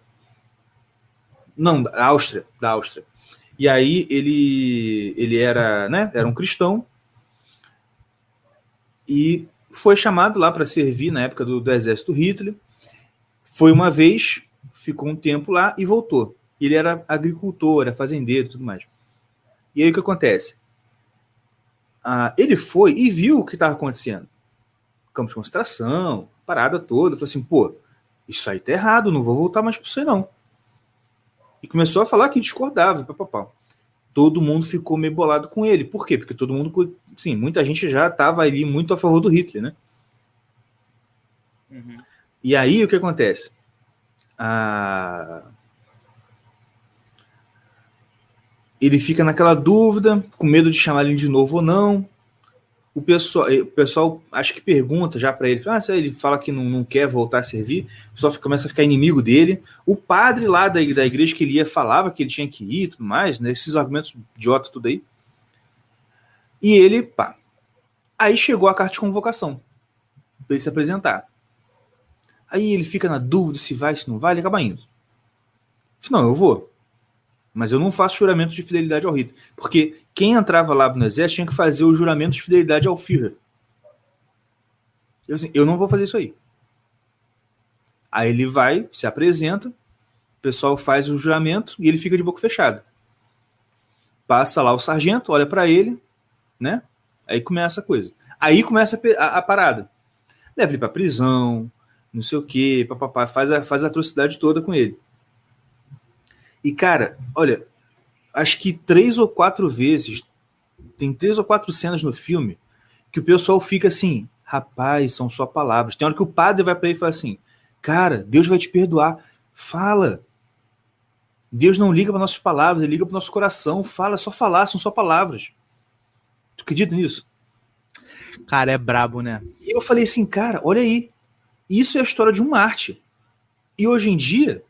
Não, da Áustria. Da Áustria. E aí ele, ele era, né, era um cristão e foi chamado lá para servir na época do, do exército Hitler. Foi uma vez, ficou um tempo lá e voltou. Ele era agricultor, era fazendeiro tudo mais. E aí o que acontece? Ah, ele foi e viu o que estava acontecendo. Campo de concentração, parada toda. Falou assim, pô, isso aí tá errado, não vou voltar mais para você não. E começou a falar que discordava, papapá. Todo mundo ficou meio bolado com ele. Por quê? Porque todo mundo, sim, muita gente já estava ali muito a favor do Hitler, né? Uhum. E aí o que acontece? Ah, ele fica naquela dúvida, com medo de chamar ele de novo ou não. O pessoal, o pessoal acho que pergunta já para ele, ah, se ele fala que não, não quer voltar a servir, o pessoal começa a ficar inimigo dele. O padre lá da, da igreja que ele ia falava que ele tinha que ir e tudo mais, né, esses argumentos idiota tudo aí. E ele, pá. Aí chegou a carta de convocação para ele se apresentar. Aí ele fica na dúvida se vai, se não vai, ele acaba indo. Não, eu vou. Mas eu não faço juramento de fidelidade ao Hitler. Porque quem entrava lá no exército tinha que fazer o juramento de fidelidade ao Führer. Eu, assim, eu não vou fazer isso aí. Aí ele vai, se apresenta, o pessoal faz o juramento e ele fica de boca fechada. Passa lá o sargento, olha para ele, né? Aí começa a coisa. Aí começa a, a, a parada. Leva ele pra prisão, não sei o quê, papapá, faz a, faz a atrocidade toda com ele. E, cara, olha, acho que três ou quatro vezes, tem três ou quatro cenas no filme que o pessoal fica assim, rapaz, são só palavras. Tem hora que o padre vai para ele e fala assim, cara, Deus vai te perdoar. Fala. Deus não liga para nossas palavras, ele liga para nosso coração. Fala, só falar, são só palavras. Tu acredita nisso? Cara, é brabo, né? E eu falei assim, cara, olha aí. Isso é a história de um Marte. E hoje em dia,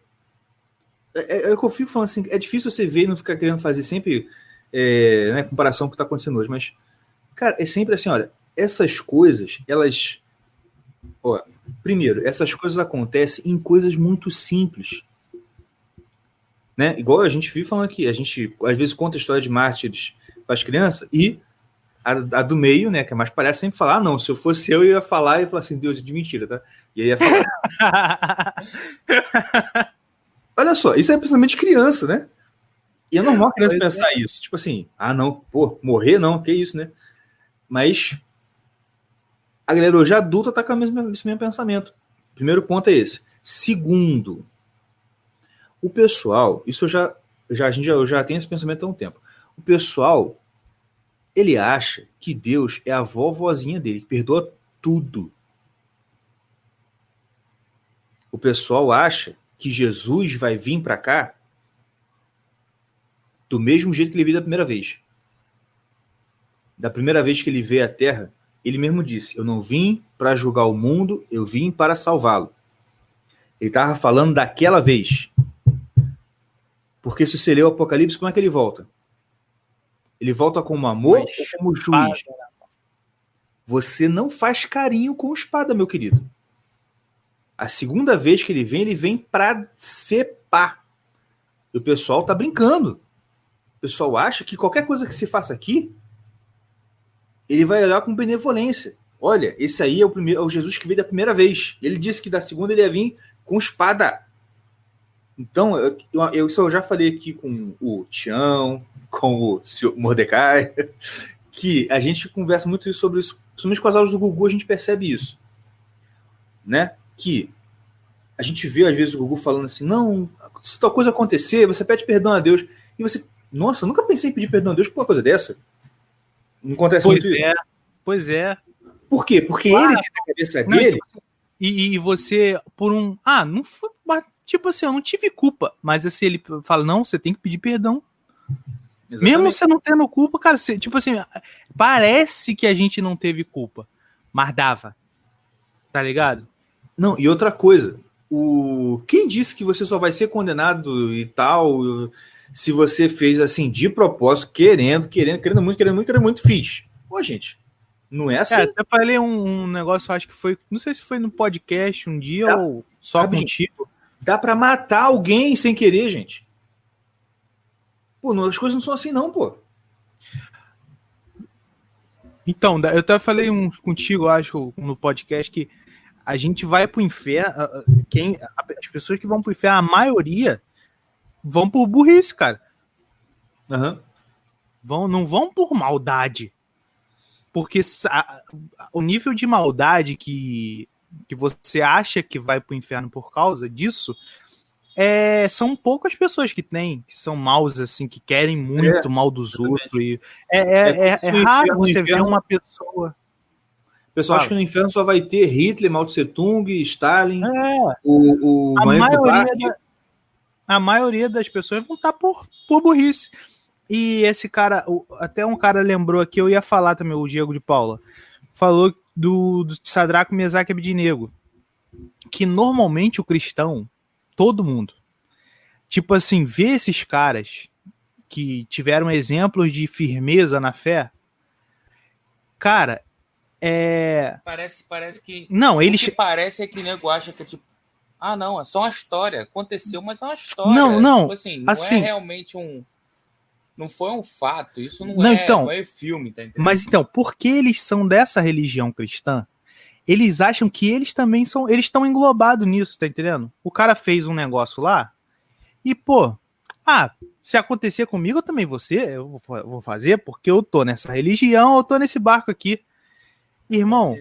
é, é, é que eu fico falando assim, é difícil você ver e não ficar querendo fazer sempre é, né, comparação com o que está acontecendo hoje, mas, cara, é sempre assim, olha, essas coisas, elas. Ó, primeiro, essas coisas acontecem em coisas muito simples. Né? Igual a gente vive falando aqui, a gente às vezes conta a história de mártires para as crianças e a, a, do meio, né, que é mais palhaço, sempre falar, ah, não, se eu fosse eu, eu ia falar e falar assim, Deus, de mentira, tá? E aí ia falar. Olha só, isso é de criança, né? E é normal a criança pois pensar é. isso. Tipo assim, ah, não, pô, morrer não, que isso, né? Mas a galera hoje adulta tá com mesma, esse mesmo pensamento. Primeiro ponto é esse. Segundo, o pessoal, isso eu já, já a gente já, eu já tenho esse pensamento há um tempo. O pessoal, ele acha que Deus é a vovozinha dele, que perdoa tudo. O pessoal acha que Jesus vai vir para cá do mesmo jeito que ele veio da primeira vez. Da primeira vez que ele veio à Terra, ele mesmo disse: Eu não vim para julgar o mundo, eu vim para salvá-lo. Ele estava falando daquela vez. Porque se você lê o Apocalipse, como é que ele volta? Ele volta como amor Mas, ou como juiz? Você não faz carinho com espada, meu querido. A segunda vez que ele vem, ele vem para cepar. E o pessoal tá brincando. O pessoal acha que qualquer coisa que se faça aqui, ele vai olhar com benevolência. Olha, esse aí é o, primeiro, é o Jesus que veio da primeira vez. Ele disse que da segunda ele ia vir com espada. Então, eu, eu, eu já falei aqui com o Tião, com o Mordecai, que a gente conversa muito sobre isso, principalmente com as aulas do Gugu, a gente percebe isso. Né? Que a gente vê às vezes o Gugu falando assim: não, se tal coisa acontecer, você pede perdão a Deus. E você, nossa, eu nunca pensei em pedir perdão a Deus por uma coisa dessa. Não acontece pois muito é, isso. Pois é. Por quê? Porque claro. ele tem a cabeça não, dele. E, e, você, por um. Ah, não foi. Tipo assim, eu não tive culpa. Mas assim, ele fala: não, você tem que pedir perdão. Exatamente. Mesmo você não tendo culpa, cara, você, tipo assim, parece que a gente não teve culpa, mas dava. Tá ligado? Não, e outra coisa, o quem disse que você só vai ser condenado e tal, se você fez assim de propósito, querendo, querendo, querendo muito, querendo muito, querendo muito, fiz. Pô, gente, Não é assim. É, até falei um, um negócio, acho que foi. Não sei se foi no podcast um dia Tá. ou só Rapidinho. contigo. Dá pra matar alguém sem querer, gente. Pô, não, as coisas não são assim, não, pô. Então, eu até falei um, contigo, acho, no podcast, que a gente vai pro inferno. a- a- Quem, a- as pessoas que vão pro inferno, a maioria vão por burrice, cara. Aham. Vão, não vão por maldade. Porque sa- o nível de maldade que, que você acha que vai pro inferno por causa disso é, são poucas pessoas que tem, que são maus, assim, que querem muito mal dos outros. E é, é, é, É é raro você ver uma pessoa. O pessoal acha Fala. que no inferno só vai ter Hitler, Mao Tse Tung, Stalin, É, o, o a maioria, da- a maioria das pessoas vão estar por, por burrice. E esse cara, até um cara lembrou aqui, eu ia falar também, o Diego de Paula, falou do, do Sadraco Mesaque Abednego, que normalmente o cristão, todo mundo, tipo assim, vê esses caras que tiveram exemplos de firmeza na fé, cara, é... Parece, parece que. Não, O eles... que parece é que o nego acha que é tipo. Ah, não, é só uma história. Aconteceu, mas é uma história. Não, não, Tipo assim, não assim- é realmente um. Não foi um fato. Isso não, Não, é, então, não é filme, tá entendendo? Mas então, porque eles são dessa religião cristã, eles acham que eles também são. Eles estão englobados nisso, tá entendendo? O cara fez um negócio lá e, pô, ah, se acontecer comigo, eu também vou ser, eu vou fazer, porque eu tô nessa religião, eu tô nesse barco aqui. Irmão,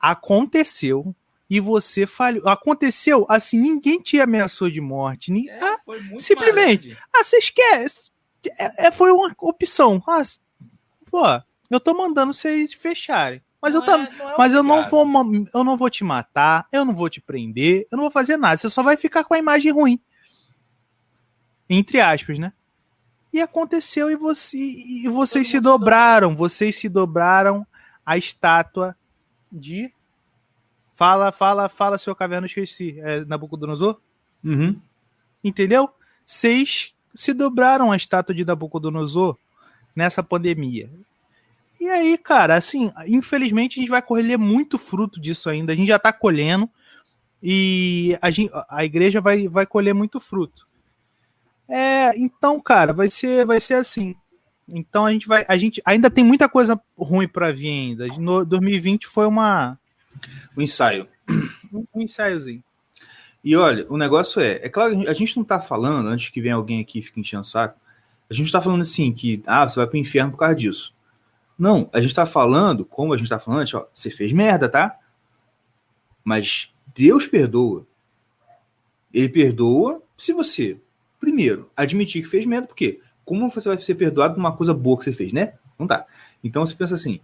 Aconteceu. e você falhou. Aconteceu assim, ninguém te ameaçou de morte. ni- É, ah, foi muito simplesmente. malandro. ah, você esquece. É, é- foi uma opção. Ah, pô, eu tô mandando vocês fecharem. Mas eu Não também. é- é Mas eu não vou, eu não vou te matar, eu não vou te prender, eu não vou fazer nada. Você só vai ficar com a imagem ruim. Entre aspas, né? E aconteceu e, você, e vocês se dobraram, vocês se dobraram a estátua de Fala, fala, fala, seu caverna, esqueci. É Nabucodonosor? Uhum. Entendeu? Vocês se dobraram a estátua de Nabucodonosor nessa pandemia. E aí, cara, assim, infelizmente a gente vai colher muito fruto disso ainda. A gente já tá colhendo e a, gen- a igreja vai, vai colher muito fruto. É, então, cara, vai ser, vai ser assim. Então a gente vai, a gente ainda tem muita coisa ruim para vir ainda. No 2020 foi uma O ensaio. um ensaiozinho. E olha, o negócio é, é claro, a gente não tá falando, antes que venha alguém aqui e fique enchendo o saco, a gente não tá falando assim que, ah, você vai pro inferno por causa disso. Não, a gente tá falando, como a gente tá falando antes, ó, você fez merda, tá? Mas Deus perdoa. Ele perdoa se você, primeiro, admitir que fez merda, porque como você vai ser perdoado por uma coisa boa que você fez, né? Não dá. Então você pensa assim,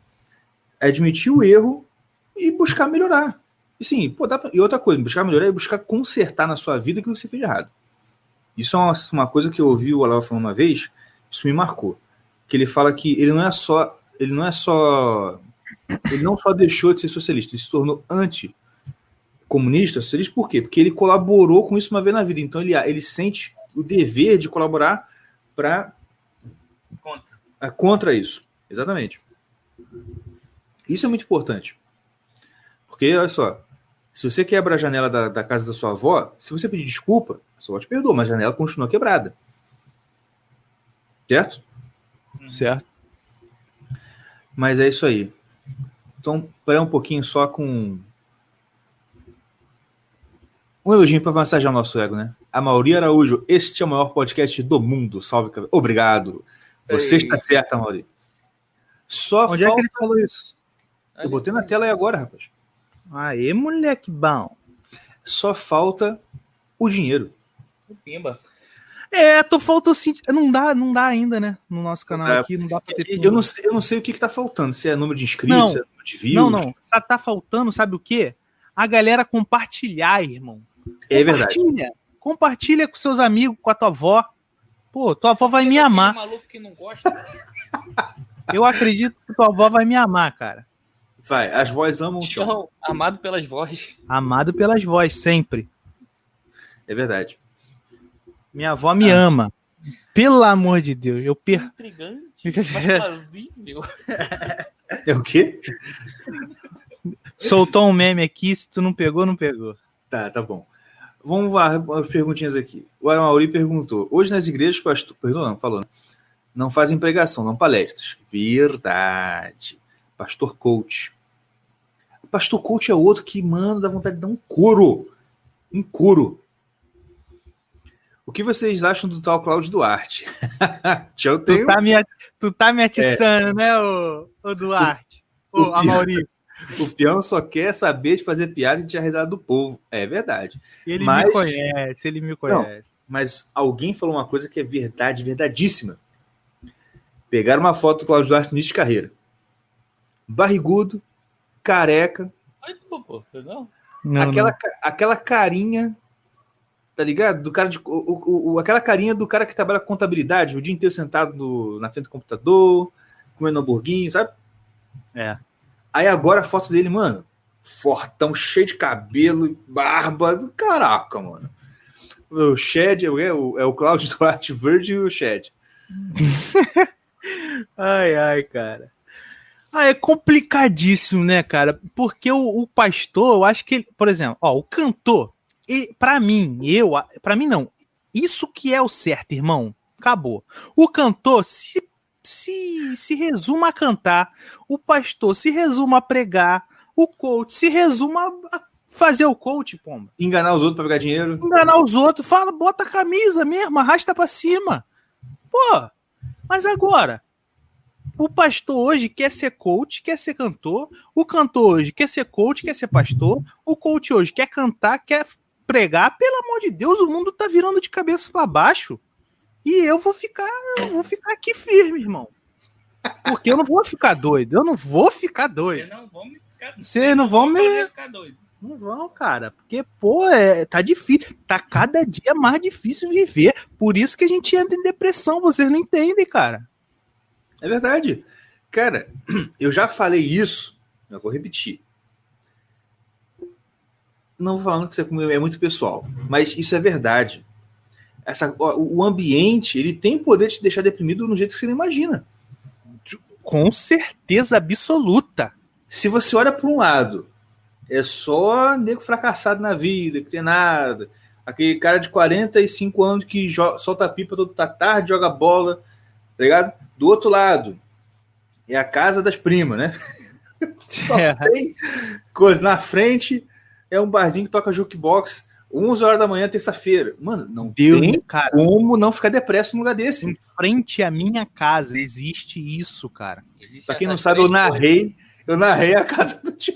admitir o erro e buscar melhorar. E sim, pô, dá pra- e outra coisa, buscar melhorar é buscar consertar na sua vida aquilo que você fez de errado. Isso é uma, coisa que eu ouvi o Alau falando uma vez, isso me marcou. Que ele fala que ele não é só. Ele não é só. Ele não só deixou de ser socialista, ele se tornou anti-comunista, socialista, por quê? Porque ele colaborou com isso uma vez na vida. Então ele, ele sente o dever de colaborar para Contra. é contra isso. Exatamente. Isso é muito importante. Porque, olha só, se você quebra a janela da, da casa da sua avó, se você pedir desculpa, a sua avó te perdoa, mas a janela continua quebrada. Certo? Certo? Mas é isso aí. Então, para um pouquinho só com um elogio para massagear o nosso ego, né? A Mauri Araújo, este é o maior podcast do mundo. Salve, cabe- obrigado. Você Ei. está certa, Mauri. Só Onde é que falta... ele falou isso? Eu botei na tela aí agora, rapaz. Aê, moleque bom. Só falta o dinheiro. Pimba. É, tô faltando sim. Não dá, não dá ainda, né? No nosso canal É, aqui, não dá pra ter tudo. Eu não sei, eu não sei o que, que tá faltando. Se é número de inscritos, Não. se é número de views. Não, não. Só tá faltando, sabe o quê? A galera compartilhar, irmão. É verdade. Compartilha. Compartilha com seus amigos, com a tua avó. Pô, tua avó vai me Aquele amar. maluco que não gosta. Eu acredito que tua avó vai me amar, cara. Vai, as vozes amam o. Tchau. Amado pelas vozes. Amado pelas vozes, sempre. É verdade. Minha avó me ama. Pelo amor de Deus. Eu per... Intrigante. Plausível. É o quê? Soltou um meme aqui, se tu não pegou, não pegou. Tá, tá bom. Vamos lá, as perguntinhas aqui. O Mauri perguntou: hoje nas igrejas, pastor. Perdão, não, falou. Não fazem pregação, não palestras. Verdade. Pastor coach. Pastor coach é outro que, mano, dá vontade de dar um couro. Um couro. O que vocês acham do tal Cláudio Duarte? Eu tenho... tu, tá me, tu tá me atiçando, é. né, o, o Duarte? O, o, Mauri. O peão só quer saber de fazer piada e tirar risada do povo. É verdade. Ele mas... me conhece, ele me conhece. Não, mas alguém falou uma coisa que é verdade, verdadíssima. Pegaram uma foto do Cláudio Duarte no início de carreira. Barrigudo, careca. Ai, pô, não? Não, aquela, não. aquela carinha, tá ligado? Do cara de. O, o, aquela carinha do cara que trabalha com contabilidade, o dia inteiro sentado no, na frente do computador, comendo hambúrguinho, sabe? É. Aí agora a foto dele, mano, fortão, cheio de cabelo, barba. Caraca, mano. O Shed é o, é o Cláudio Duarte Verde e o Shed. ai, ai, cara. Ah, é complicadíssimo, né, cara? Porque o, o pastor, eu acho que ele, por exemplo, ó, o cantor, para mim, eu, para mim não, isso que é o certo, irmão. Acabou. O cantor se se, se resuma a cantar, o pastor se resuma a pregar, o coach se resuma a fazer o coach, pomba. Enganar os outros para pegar dinheiro. Enganar os outros, fala, bota a camisa mesmo, arrasta para cima. Pô, mas agora, o pastor hoje quer ser coach, quer ser cantor, o cantor hoje quer ser coach, quer ser pastor, o coach hoje quer cantar, quer pregar, pelo amor de Deus, o mundo tá virando de cabeça para baixo. E eu vou ficar, vou ficar aqui firme, irmão. Porque eu não vou ficar doido. Eu não vou ficar doido. Vocês não vão me ficar doido. Vocês não vão me. Ficar doido. Não vão, cara. Porque, pô, é, tá difícil. Tá cada dia mais difícil viver. Por isso que a gente entra em depressão. Vocês não entendem, cara. É verdade. Cara, eu já falei isso. Eu vou repetir. Não vou falando que isso é muito pessoal. Mas isso é verdade essa, o ambiente ele tem poder de te deixar deprimido no jeito que você não imagina. Com certeza absoluta. Se você olha para um lado, é só nego fracassado na vida, que tem nada. Aquele cara de 45 anos que solta pipa toda tarde, joga bola, tá ligado? Do outro lado, é a casa das primas, né? Só é. tem coisa na frente, é um barzinho que toca jukebox 11 horas da manhã, terça-feira. Mano, não Deus, tem cara. como não ficar depresso num lugar desse. Em frente à minha casa existe isso, cara. Existe pra quem não sabe, eu narrei, eu narrei a casa do tio.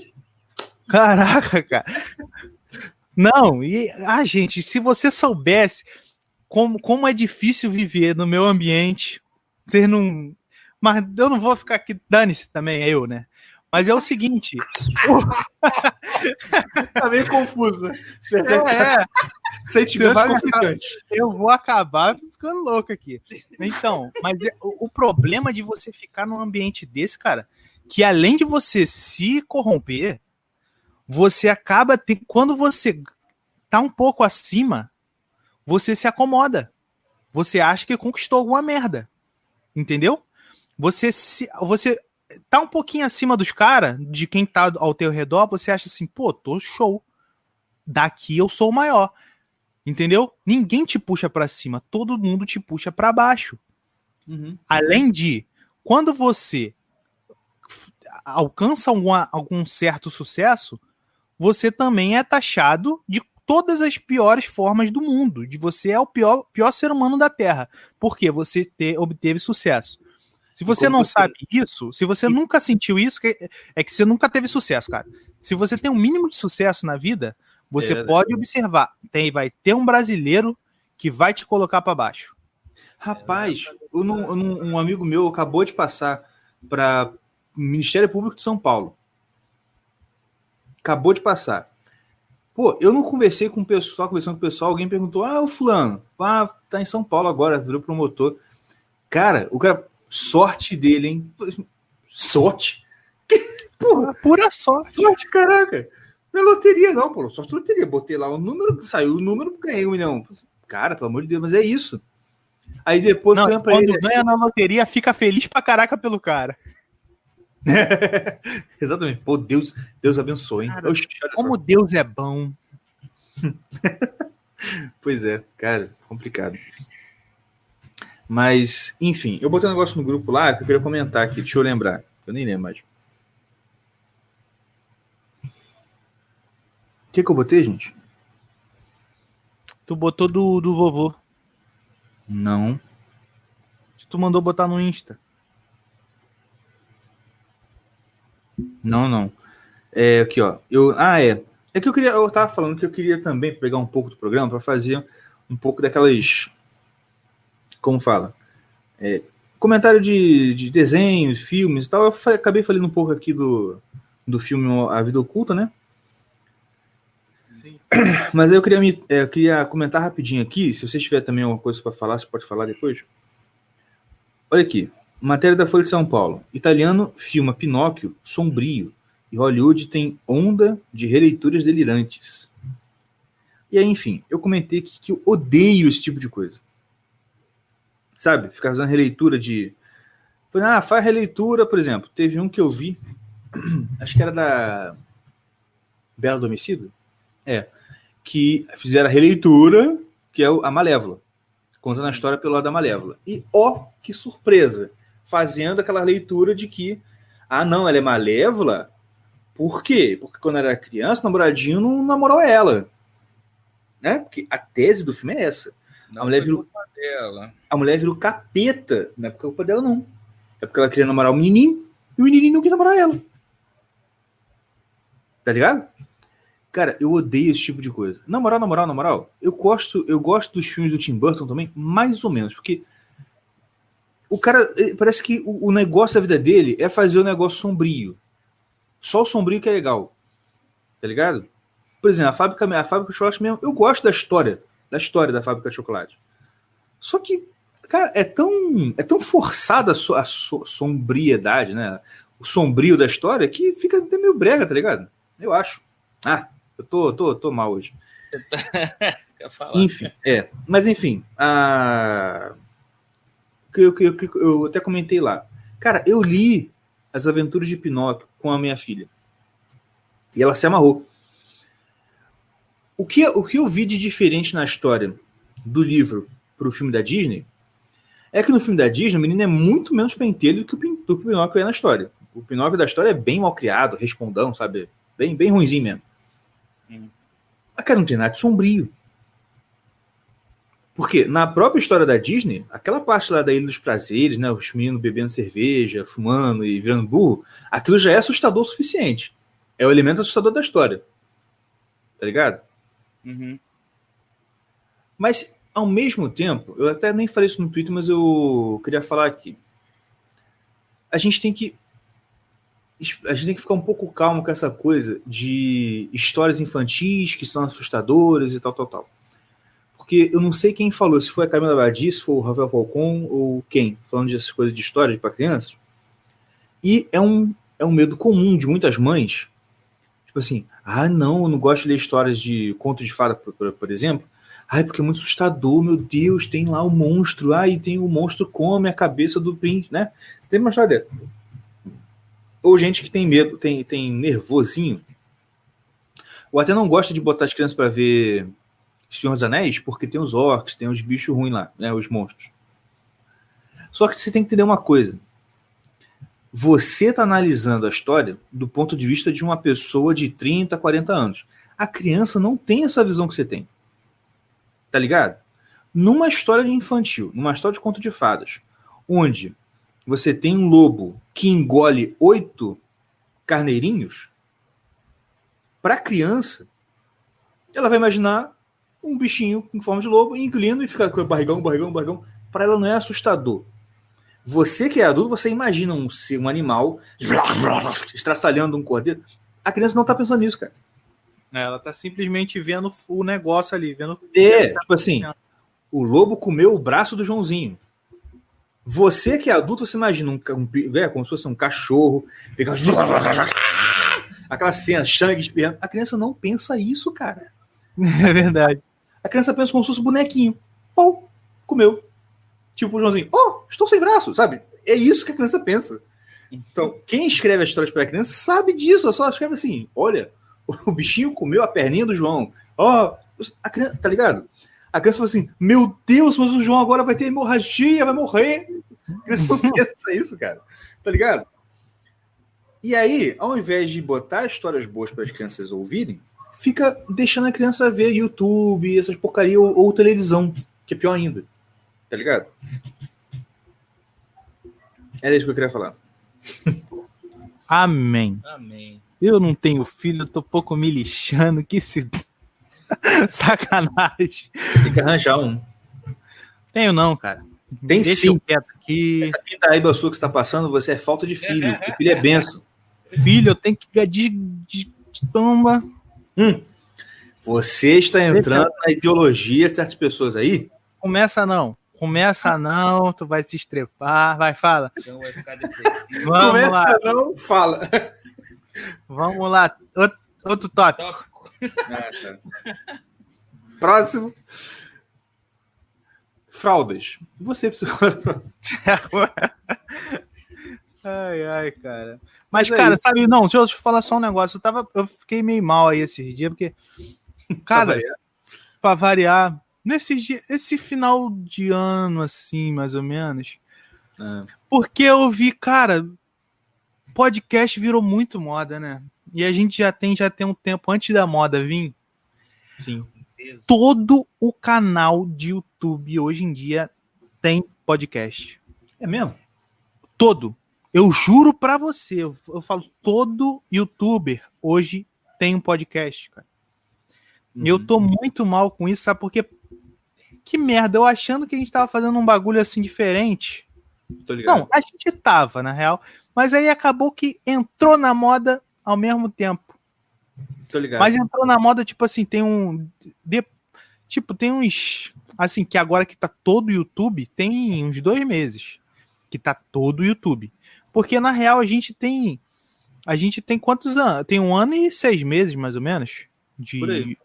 Caraca, cara. Não, e ah, gente, se você soubesse como, como é difícil viver no meu ambiente, você não. Mas eu não vou ficar aqui, dane-se também, é eu, né? Mas é o seguinte. tá meio confuso, né? É, é. Sentimentos conflitantes. Eu vou acabar ficando louco aqui. Então, mas é, o, o problema de você ficar num ambiente desse, cara, que além de você se corromper, você acaba. Quando você tá um pouco acima, você se acomoda. Você acha que conquistou alguma merda. Entendeu? Você se, você tá um pouquinho acima dos caras, de quem tá ao teu redor, você acha assim, pô, tô show. Daqui eu sou o maior. Entendeu? Ninguém te puxa para cima, todo mundo te puxa para baixo. Uhum. Além de, quando você alcança alguma, algum certo sucesso, você também é taxado de todas as piores formas do mundo. De você é o pior, pior ser humano da Terra. Porque você ter, obteve sucesso. Se você não sabe isso, se você nunca sentiu isso, é que você nunca teve sucesso, cara. Se você tem um mínimo de sucesso na vida, você é, pode é. observar, tem, vai ter um brasileiro que vai te colocar para baixo. Rapaz, um, um amigo meu acabou de passar para o Ministério Público de São Paulo. Acabou de passar. Pô, eu não conversei com o pessoal, conversando com o pessoal, alguém perguntou: ah, o fulano, ah, tá em São Paulo agora, virou promotor. Cara, o cara Sorte dele, hein? Sorte? Porra, pura sorte. Sorte, caraca. Não é loteria, não, pô. Sorte loteria. Botei lá o número, saiu o número, ganhei um milhão. Cara, pelo amor de Deus, mas é isso. Aí depois não, quando ele, ganha assim, na loteria, fica feliz pra caraca pelo cara. Exatamente. Pô, Deus, Deus abençoe, hein? Cara, só. Como Deus é bom. Pois é, cara, complicado. Mas, enfim, eu botei um negócio no grupo lá que eu queria comentar aqui, deixa eu lembrar. Eu nem lembro mais. O que, que eu botei, gente? Tu botou do, do vovô. Não. Tu mandou botar no Insta. Não, não. É aqui, ó. Eu, ah, é. É que eu queria. Eu tava falando que eu queria também pegar um pouco do programa para fazer um pouco daquelas. Como fala? É, comentário de, de desenhos, filmes e tal. Eu acabei falando um pouco aqui do, do filme A Vida Oculta, né? Sim. Mas aí eu queria, me, é, eu queria comentar rapidinho aqui. Se você tiver também alguma coisa para falar, você pode falar depois. Olha aqui. Matéria da Folha de São Paulo. Italiano filma Pinóquio sombrio e Hollywood tem onda de releituras delirantes. E aí, enfim, eu comentei que, que eu odeio esse tipo de coisa. Sabe? Ficar fazendo releitura de. Ah, faz releitura, por exemplo. Teve um que eu vi, acho que era da Bela do Homicídio. É. Que fizeram a releitura, que é o- a Malévola. Contando a história pelo lado da Malévola. E ó, que surpresa! Fazendo aquela leitura de que, ah, não, ela é malévola. Por quê? Porque quando era criança, o namoradinho não namorou ela. Né? Porque a tese do filme é essa. Não mulher foi virou- dela. A mulher virou capeta. Não é por culpa dela, não. É porque ela queria namorar o menininho e o menininho não queria namorar ela. Tá ligado? Cara, eu odeio esse tipo de coisa. Na moral, na moral, na moral, eu gosto, eu gosto dos filmes do Tim Burton também, mais ou menos, porque o cara, parece que o, o negócio da vida dele é fazer o negócio sombrio. Só o sombrio que é legal. Tá ligado? Por exemplo, a fábrica, a fábrica de chocolate mesmo, eu gosto da história, da história da fábrica de chocolate. Só que, cara, é tão, é tão forçada a, so- a so- sombriedade, né? O sombrio da história que fica até meio brega, tá ligado? Eu acho. Ah, eu tô, tô, tô mal hoje. Enfim, é. Mas enfim, a... eu, eu, que eu até comentei lá. Cara, eu li As Aventuras de Pinóquio com a minha filha. E ela se amarrou. O que, o que eu vi de diferente na história do livro pro filme da Disney é que no filme da Disney o menino é muito menos pentelho do que o, do que o Pinóquio é na história. O Pinóquio da história é bem mal criado, respondão, sabe? Bem, bem ruimzinho mesmo. Hum. Mas, cara, não tem nada de sombrio. Porque na própria história da Disney, aquela parte lá da Ilha dos Prazeres, né? Os meninos bebendo cerveja, fumando e virando burro, aquilo já é assustador o suficiente. É o elemento assustador da história. Tá ligado? Uhum. Mas, ao mesmo tempo, eu até nem falei isso no Twitter, mas eu queria falar aqui. A gente tem que. A gente tem que ficar um pouco calmo com essa coisa de histórias infantis que são assustadoras e tal, tal, tal. Porque eu não sei quem falou, se foi a Camila Badi, se foi o Rafael Falcon ou quem, falando dessas coisas de história para crianças. E é um, é um medo comum de muitas mães. Tipo assim, ah, não, eu não gosto de ler histórias de contos de fada, por, por, por exemplo. Ai, porque é muito assustador, meu Deus, tem lá o monstro, ai, tem o monstro come a cabeça do príncipe, né? Tem uma história. Ou gente que tem medo, tem, tem nervosinho. Ou até não gosta de botar as crianças para ver Senhor dos Anéis, porque tem os orcs, tem os bichos ruins lá, né? Os monstros. Só que você tem que entender uma coisa. Você está analisando a história do ponto de vista de uma pessoa de 30, 40 anos. A criança não tem essa visão que você tem. Tá ligado? Numa história infantil, numa história de conto de fadas, onde você tem um lobo que engole oito carneirinhos, para criança, ela vai imaginar um bichinho em forma de lobo engolindo e ficar com barrigão, barrigão, barrigão. Para ela não é assustador. Você que é adulto, você imagina um um animal estraçalhando um cordeiro. A criança não tá pensando nisso, cara. Ela tá simplesmente vendo o negócio ali, vendo. É, tipo assim, o lobo comeu o braço do Joãozinho. Você que é adulto, você imagina um, um é, como se fosse um cachorro, pegar aquela cena, sangue espirrando. A criança não pensa isso, cara. É verdade. A criança pensa como se fosse um bonequinho. Pau, comeu. Tipo o Joãozinho, oh, estou sem braço, sabe? É isso que a criança pensa. Então, quem escreve as histórias para criança sabe disso. Só escreve assim: olha, o bichinho comeu a perninha do João. Ó, a criança, tá ligado? A criança fala assim: Meu Deus, mas o João agora vai ter hemorragia, vai morrer. A criança não pensa isso, cara. Tá ligado? E aí, ao invés de botar histórias boas para as crianças ouvirem, fica deixando a criança ver YouTube, essas porcaria ou, ou televisão, que é pior ainda. Tá ligado? Era isso que eu queria falar. Amém. Amém. Eu não tenho filho, eu tô pouco me lixando, que se. Sacanagem. Tem que arranjar um. Tenho não, cara. Tem Deixa sim. aqui. Essa pinta sua que você tá passando, você é falta de filho. O filho é benção. Filho, eu tenho que de, de, de toma. Hum. Você está entrando na ideologia de certas pessoas aí? Começa não. Começa não, tu vai se estrepar. Vai, fala. Então vai ficar depressivo. Vamos Começa lá, não, fala. Vamos lá. Outro, outro tópico. Ah, tá. Próximo. Fraldas. Você precisa. ai, ai, cara. Mas, Mas é cara, isso. sabe, não, deixa eu falar só um negócio. Eu, tava, eu fiquei meio mal aí esses dias, porque, cara, pra variar, nesse dia, esse final de ano, assim, mais ou menos, Ah, porque eu vi, cara, podcast virou muito moda, né? E a gente já tem, já tem um tempo antes da moda vir, sim. Todo o canal de YouTube hoje em dia tem podcast. É mesmo? Todo. Eu juro pra você, eu, eu falo, todo youtuber hoje tem um podcast, cara. E eu Uhum. tô muito mal com isso, sabe? Porque que merda, eu achando que a gente tava fazendo um bagulho assim diferente. Tô ligado. Não, a gente tava, na real. Mas aí acabou que entrou na moda ao mesmo tempo. Tô ligado. Mas entrou na moda, tipo assim, tem um. de- tipo, tem uns. Assim, que agora que tá todo o YouTube, tem uns dois meses. Que tá todo o YouTube. Porque na real a gente tem. A gente tem quantos anos? Tem um ano e seis meses, mais ou menos. De. Por aí.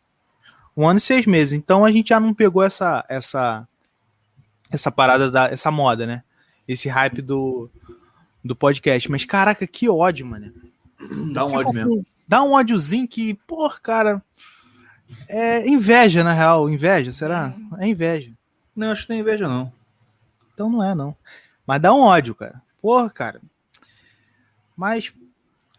Um ano e seis meses. Então a gente já não pegou essa. essa essa parada da. essa moda, né? Esse hype do. Do podcast. Mas caraca, que ódio, mano. Dá um ódio mesmo. Dá um ódiozinho que, pô, cara. É inveja, na real. Inveja, será? É inveja. Não, acho que não é inveja, não. Então não é, não. Mas dá um ódio, cara. Porra, cara. Mas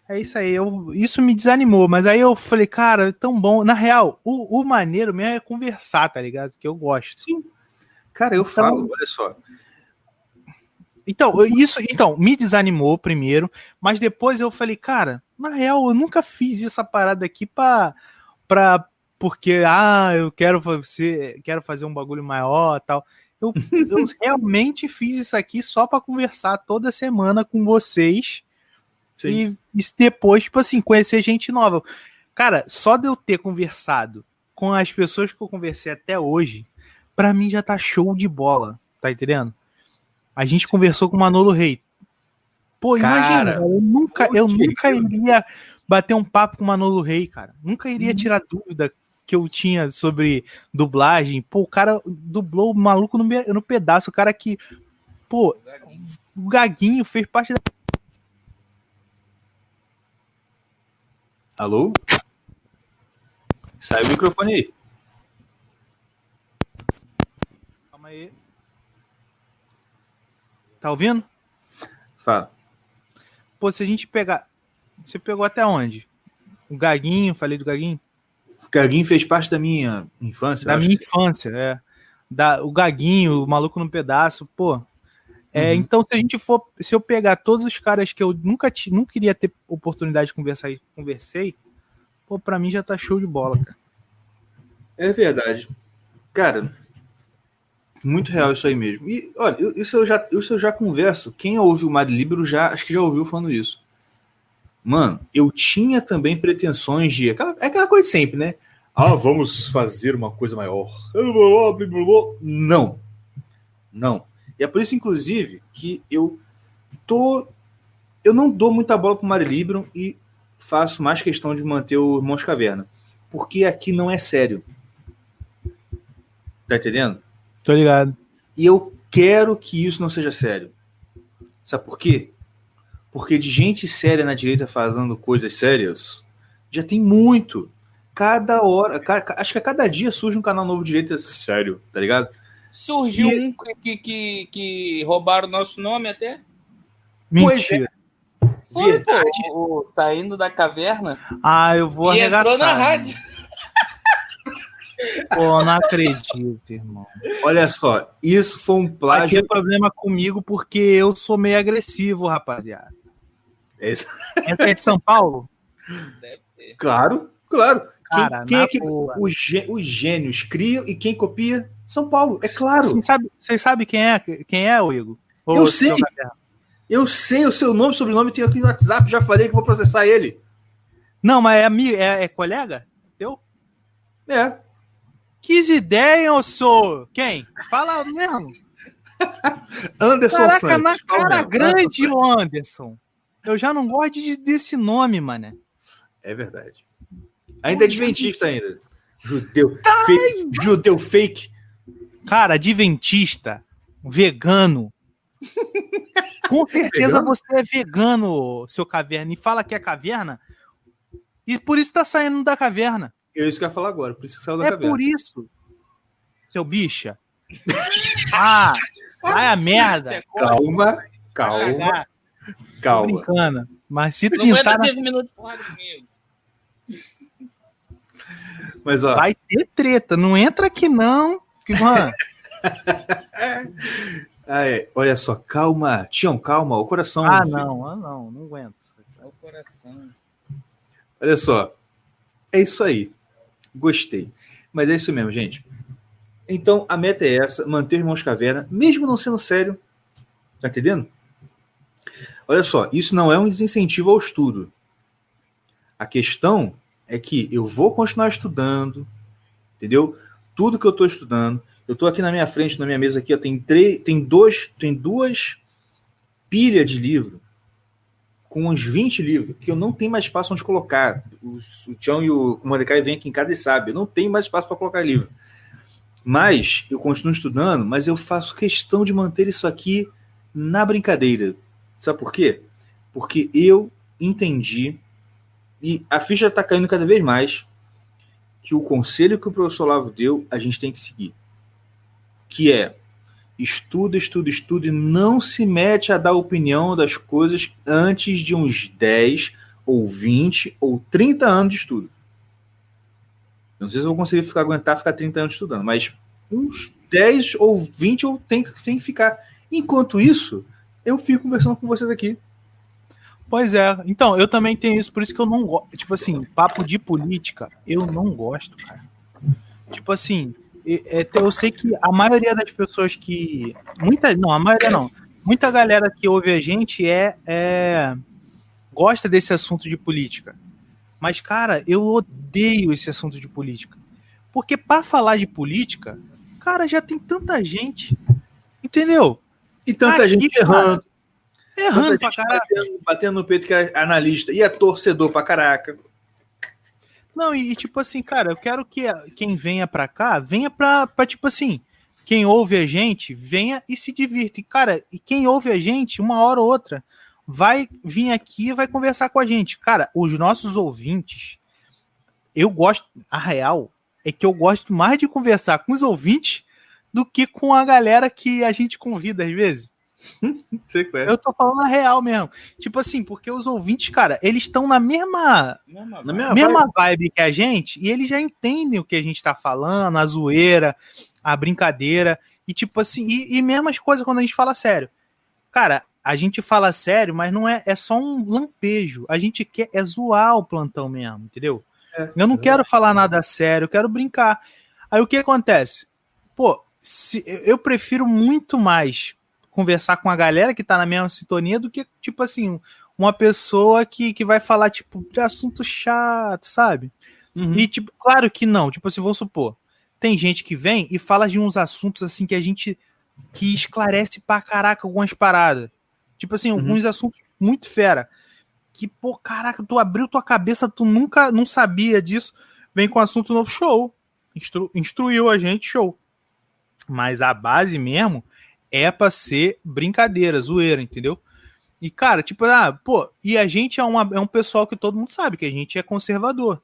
é isso aí. Eu, isso me desanimou. Mas aí eu falei, cara, é tão bom. Na real, o, o maneiro mesmo é conversar, tá ligado? Que eu gosto. Sim. Cara, eu Então- falo, olha só. Então, isso, então, me desanimou primeiro, mas depois eu falei, cara, na real, eu nunca fiz essa parada aqui pra, pra porque, ah, eu quero fazer, quero fazer um bagulho maior tal. Eu, eu realmente fiz isso aqui só pra conversar toda semana com vocês e, e depois, tipo assim, conhecer gente nova. Cara, só de eu ter conversado com as pessoas que eu conversei até hoje, pra mim já tá show de bola, tá entendendo? A gente conversou com o Manolo Rei. Pô, imagina, Cara, cara, eu nunca, eu nunca iria bater um papo com o Manolo Rei, cara. Nunca Uhum. iria tirar dúvida que eu tinha sobre dublagem. Pô, o cara dublou o maluco no, no pedaço. O cara que, pô, o Gaguinho fez parte da. Alô? Sai o microfone aí. Calma aí. Tá ouvindo? Fala. Pô, se a gente pegar. Você pegou até onde? O Gaguinho, falei do Gaguinho? O Gaguinho fez parte da minha infância. da minha infância, é. Da, o Gaguinho, o Maluco no Pedaço, pô. É, Uhum. Então, se a gente for. Se eu pegar todos os caras que eu nunca, ti- nunca queria ter oportunidade de conversar e conversei, pô, pra mim já tá show de bola, cara. É verdade. Cara, muito real isso aí mesmo. E, olha, isso eu já, isso eu já converso. Quem ouviu o Mário Libero já, acho que já ouviu falando isso. Mano, eu tinha também pretensões de. Aquela, é aquela coisa sempre, né? Ah, vamos fazer uma coisa maior. Não. Não. E é por isso, inclusive, que eu tô. Eu não dou muita bola pro Mário Libero e faço mais questão de manter o Irmãos Caverna. Porque aqui não é sério. Tá entendendo? Tô ligado. E eu quero que isso não seja sério. Sabe por quê? Porque de gente séria na direita fazendo coisas sérias, já tem muito. Cada hora, ca- acho que a cada dia surge um canal novo de direita sério, tá ligado? Surgiu E- um que, que, que, que roubaram o nosso nome até. Mentira. Foi, Verdade. pô, o- o- saindo da caverna Ah, eu vou e entrou na arregaçar. rádio. Pô, não acredito, irmão. Olha só, isso foi um Vai plágio. ter problema comigo porque eu sou meio agressivo, rapaziada. É isso. Entra de São Paulo? Deve ter. Claro, claro. Quem, Cara, quem na é que boa. os, gê- os gênios criam e quem copia? São Paulo, é claro. Vocês sabem sabem quem é? Quem é, o Igor? Ô, Eu sei. Eu sei o seu nome, sobrenome, tem aqui no WhatsApp, já falei que vou processar ele. Não, mas é amigo, é, é colega? Teu? É. Quis ideia, ô senhor? Quem? Fala mesmo. Anderson Caraca, Santos. na cara grande, ô Anderson. Eu já não gosto de- desse nome, mano. É verdade. Ainda é adventista ainda. Judeu. Fake, judeu fake. Cara, adventista, vegano. Com certeza Vegano? você é vegano, seu caverna. E fala que é caverna. E por isso tá saindo da caverna. É isso que eu ia falar agora, por isso que saiu da é caverna. por isso. Seu bicha. Ah, vai a merda. Calma, calma, Ah, tô calma. brincando. Mas se Não aguenta tentar, cinco minutos de porrada comigo. Mas ó, vai ter treta. Não entra aqui, não. Que, mano, ah, é, olha só, calma. Tião, calma, o coração. ah, não, ah, não, não aguento. É o coração. Olha só. É isso aí. Gostei. Mas é isso mesmo, gente. Então, a meta é essa: manter Irmãos Caverna, mesmo não sendo sério. Tá entendendo? Olha só, isso não é um desincentivo ao estudo. A questão é que eu vou continuar estudando, entendeu? Tudo que eu estou estudando. Eu estou aqui na minha frente, na minha mesa aqui, ó, tem, três, tem, dois, tem duas pilhas de livro com uns 20 livros, que eu não tenho mais espaço onde colocar. O, o Tião e o Mordecai vêm aqui em casa e sabem, eu não tenho mais espaço para colocar livro. Mas eu continuo estudando, mas eu faço questão de manter isso aqui na brincadeira. Sabe por quê? Porque eu entendi, e a ficha está caindo cada vez mais, que o conselho que o professor Lavo deu, a gente tem que seguir. Que é estuda, estuda, estuda e não se mete a dar opinião das coisas antes de uns 10 ou 20 ou 30 anos de estudo. Eu não sei se eu vou conseguir ficar, aguentar ficar 30 anos estudando, mas uns 10 ou 20 eu tenho, tenho que ficar. Enquanto isso, eu fico conversando com vocês aqui. Pois é. Então, eu também tenho isso, por isso que eu não gosto. Tipo assim, papo de política, eu não gosto, cara. Tipo assim, eu sei que a maioria das pessoas que. Muita, não, a maioria não. Muita galera que ouve a gente é, é gosta desse assunto de política. Mas, cara, eu odeio esse assunto de política. Porque para falar de política, cara, já tem tanta gente. Entendeu? E tanta Aqui, gente errando, Errando tanta pra caralho. batendo, batendo no peito que é analista e é torcedor pra caraca. Não, e, tipo assim, cara, eu quero que quem venha pra cá, venha pra, pra, tipo assim, quem ouve a gente, venha e se divirta. E, cara, e quem ouve a gente, uma hora ou outra, vai vir aqui e vai conversar com a gente. Cara, os nossos ouvintes, eu gosto, a real é que eu gosto mais de conversar com os ouvintes do que com a galera que a gente convida às vezes. É. Eu tô falando a real mesmo. Tipo assim, porque os ouvintes, cara, eles estão na mesma Mesma Na vibe. minha mesma vibe que a gente, e eles já entendem o que a gente tá falando, a zoeira, a brincadeira, e tipo assim, e, e mesmas coisas quando a gente fala sério. Cara, a gente fala sério, mas não é, é só um lampejo. A gente quer é zoar o plantão mesmo, entendeu? É, eu não quero falar nada sério, eu quero brincar. Aí o que acontece? Pô, se, eu prefiro muito mais conversar com a galera que tá na mesma sintonia do que, tipo assim, uma pessoa que, que vai falar, tipo, de assunto chato, sabe? Uhum. E, tipo, claro que não. Tipo assim, vamos supor. Tem gente que vem e fala de uns assuntos, assim, que a gente. que esclarece pra caraca algumas paradas. Tipo assim, Uhum. alguns assuntos muito fera. Que, pô, caraca, tu abriu tua cabeça, tu nunca não sabia disso. Vem com assunto novo, show. Instru- instruiu a gente, show. Mas a base mesmo é pra ser brincadeira, zoeira, entendeu? E, cara, tipo, ah, pô, e a gente é, uma, é um pessoal que todo mundo sabe que a gente é conservador.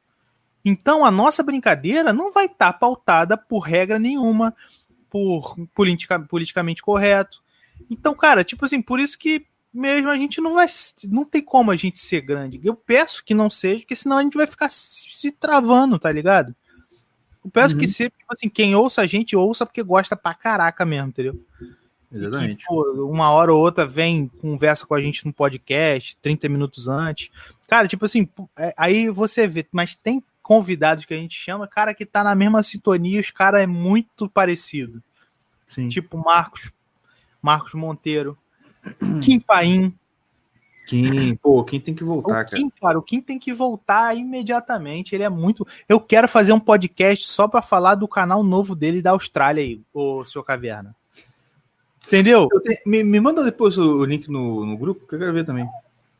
Então a nossa brincadeira não vai estar tá pautada por regra nenhuma, por politica, politicamente correto. Então, cara, tipo assim, por isso que mesmo a gente não vai. Não tem como a gente ser grande. Eu peço que não seja, porque senão a gente vai ficar se, travando, tá ligado? Eu peço uhum. que seja, tipo assim, quem ouça a gente, ouça porque gosta pra caraca mesmo, entendeu? Exatamente. Que, pô, uma hora ou outra vem, conversa com a gente no podcast, 30 minutos antes. Cara, tipo assim, é, aí você vê, mas tem convidados que a gente chama, cara, que tá na mesma sintonia, os cara é muito parecido. Sim. Tipo Marcos, Marcos Monteiro, Kim Paim. Kim, pô, Kim tem que voltar, o Kim, cara. cara. O Kim tem que voltar imediatamente. Ele é muito. Eu quero fazer um podcast só para falar do canal novo dele da Austrália aí, o seu Caverna. Entendeu? Tenho... Me, me, manda depois o link no, no grupo, que eu quero ver também.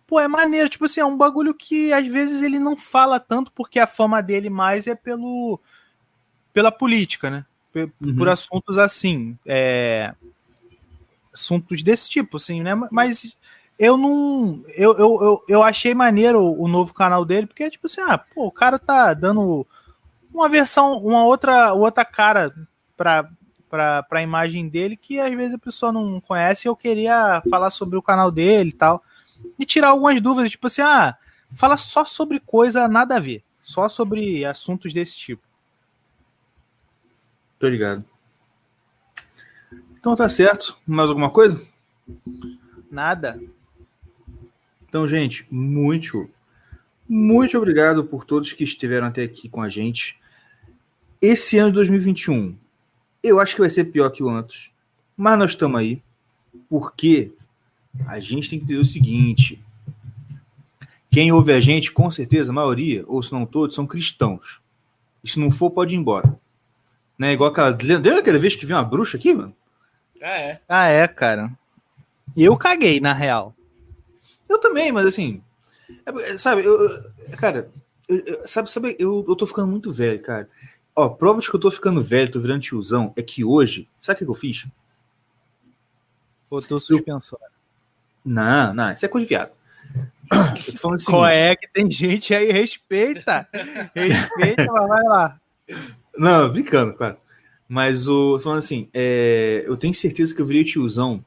Pô, é maneiro, tipo assim, é um bagulho que às vezes ele não fala tanto porque a fama dele mais é pelo pela política, né? Por, uhum. por assuntos assim, é, assuntos desse tipo, assim, né? Mas eu não. Eu, eu, eu, eu, achei maneiro o novo canal dele, porque é tipo assim, ah, pô, o cara tá dando uma versão, uma outra, outra cara pra, pra, pra imagem dele que às vezes a pessoa não conhece. Eu queria falar sobre o canal dele e tal e tirar algumas dúvidas, tipo assim, ah, fala só sobre coisa nada a ver, só sobre assuntos desse tipo. Tô ligado. Então tá certo. Mais alguma coisa? Nada. Então, gente, muito, muito obrigado por todos que estiveram até aqui com a gente. Esse ano de 2021, eu acho que vai ser pior que o antes, mas nós estamos aí porque a gente tem que entender o seguinte: quem ouve a gente, com certeza, a maioria, ou se não todos, são cristãos. E se não for, pode ir embora. Né? Igual aquela. Lembra aquela vez que viu uma bruxa aqui, mano? Ah, é. Ah, é, cara. Eu caguei, na real. Eu também, mas assim. É, sabe, eu, cara, eu, sabe, sabe eu, eu tô ficando muito velho, cara. Ó, prova de que eu tô ficando velho, tô virando tiozão, é que hoje, sabe o que eu fiz? Botou suspensório. Não, não, isso é coisa de viado. Eu tô falando Qual é que tem gente aí, respeita. Respeita, mas vai lá. Não, brincando, claro. Mas o falando assim, é, eu tenho certeza que eu virei tiozão,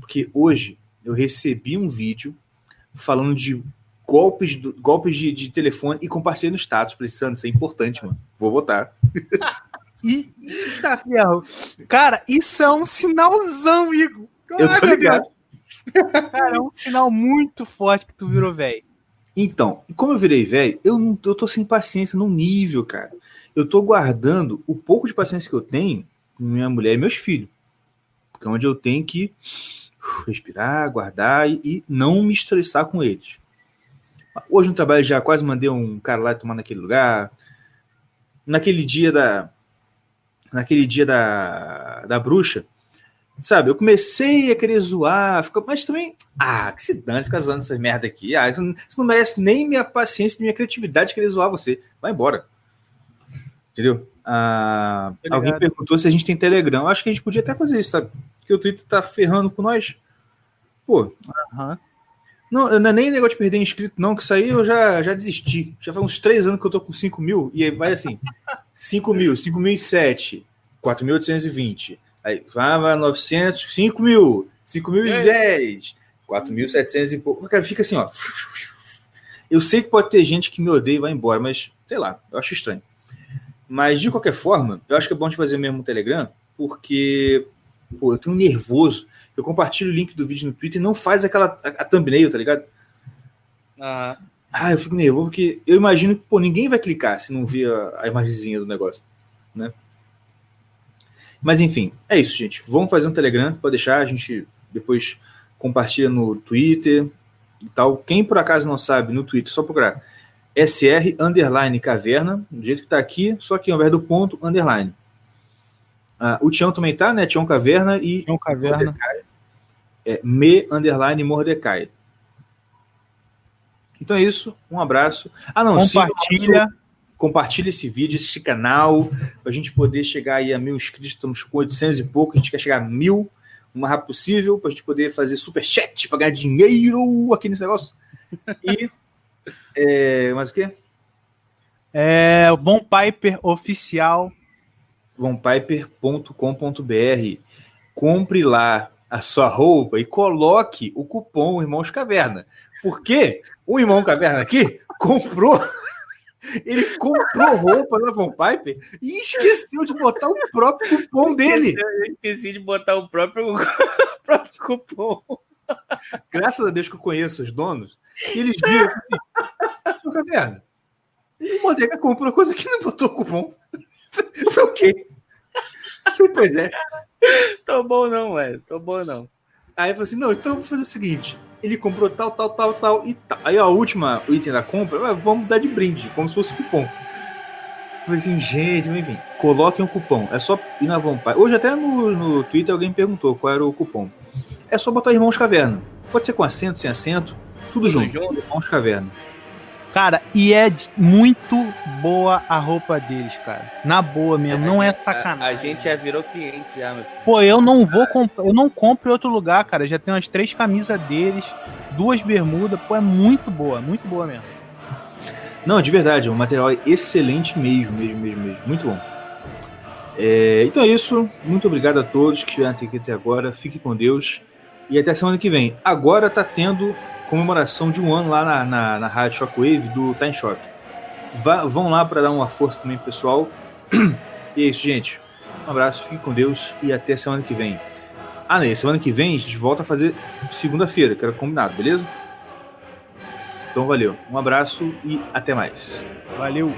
porque hoje eu recebi um vídeo falando de golpes, do, golpes de, de telefone e compartilhei no status. Falei, Sandro, isso é importante, mano. Vou botar. E, eita, ferro. Cara, isso é um sinalzão, Igor. Eu tô ligado. Cara, é um sinal muito forte que tu virou velho. Então, como eu virei velho, eu, não, eu tô sem paciência num nível, cara. Eu tô guardando o pouco de paciência que eu tenho com minha mulher e meus filhos. Porque é onde eu tenho que respirar, guardar e, e não me estressar com eles. Hoje no trabalho já quase mandei um cara lá tomar naquele lugar. Naquele dia da. Naquele dia da, da bruxa, Sabe, eu comecei a querer zoar, fica, mas também, ah, que se dane ficar zoando essas merda aqui. Ah, isso não, isso não merece nem minha paciência, nem minha criatividade de querer zoar você. Vai embora. Entendeu? Ah, alguém perguntou se a gente tem Telegram. Eu acho que a gente podia até fazer isso, sabe? Porque o Twitter tá ferrando com nós. Pô. Uhum. Não, não é nem negócio de perder inscrito, não, que isso aí eu já, já desisti. Já faz uns três anos que eu tô com 5 mil, e aí vai assim: 5 mil, 5 mil e 7, 4.820. Aí vai 900, 5 mil, 5 mil e 10, 4.700 e pouco. Cara, fica assim, ó. Eu sei que pode ter gente que me odeia e vai embora, mas sei lá, eu acho estranho. Mas de qualquer forma, eu acho que é bom de fazer mesmo o Telegram, porque pô, eu tenho nervoso. Eu compartilho o link do vídeo no Twitter e não faz aquela a, a thumbnail, tá ligado? Ah. ah, eu fico nervoso porque eu imagino que pô, ninguém vai clicar se não vir a, a imagenzinha do negócio, né? Mas enfim, é isso, gente. Vamos fazer um Telegram, pode deixar, a gente depois compartilha no Twitter e tal. Quem por acaso não sabe, no Twitter, só procurar SR underline caverna, do jeito que tá aqui, só que ao invés do ponto, underline. Ah, o Tião também tá, né? Tião Caverna e. Tião Caverna. É, me underline Mordecai. Então é isso. Um abraço. Ah, não. Compartilha compartilhe esse vídeo, esse canal, para a gente poder chegar aí a mil inscritos. Estamos com 800 e pouco, a gente quer chegar a mil. o mais rápido possível, para a gente poder fazer super chat para ganhar dinheiro aqui nesse negócio. E. é, mais o quê? É, Von Piper Oficial. vonpiper.com.br. Compre lá a sua roupa e coloque o cupom Irmãos Caverna. Porque o Irmão Caverna aqui comprou. Ele comprou roupa na Von Piper e esqueceu de botar o próprio cupom dele. Eu esqueci de botar o próprio, o próprio cupom. Graças a Deus que eu conheço os donos. Eles viram assim: Seu Caverna, o Bodega comprou coisa que não botou cupom. Foi o quê? Pois é. Tô bom não, velho. Tô bom não. Aí eu falei assim: não, então eu vou fazer o seguinte: ele comprou tal, tal, tal, tal e tal. Aí a última o item da compra, "Ah, vamos dar de brinde, como se fosse cupom. Eu falei assim, gente, enfim, coloquem o cupom. É só ir na Vampire. Hoje até no, no Twitter alguém perguntou qual era o cupom. É só botar Irmãos Caverna. Pode ser com acento, sem acento, tudo, junto. junto. Irmãos Caverna. Cara, e é muito boa a roupa deles, cara. Na boa mesmo, não é A, sacanagem. a gente já virou cliente já, meu filho. Pô, eu não vou comprar, eu não compro em outro lugar, cara. Já tem umas três camisas deles, duas bermudas, pô, é muito boa, muito boa mesmo. Não, de verdade, o material é excelente mesmo, mesmo, mesmo, mesmo. Muito bom. É, então é isso. Muito obrigado a todos que estiveram aqui até agora. Fique com Deus. E até semana que vem. Agora tá tendo comemoração de um ano lá na, na, na Rádio Shockwave do Time Shock. Vá- vão lá para dar uma força também, pessoal. E é isso, gente. Um abraço, fique com Deus e até semana que vem. Ah, né? Semana que vem a gente volta a fazer segunda-feira, que era combinado, beleza? Então valeu. Um abraço e até mais. Valeu.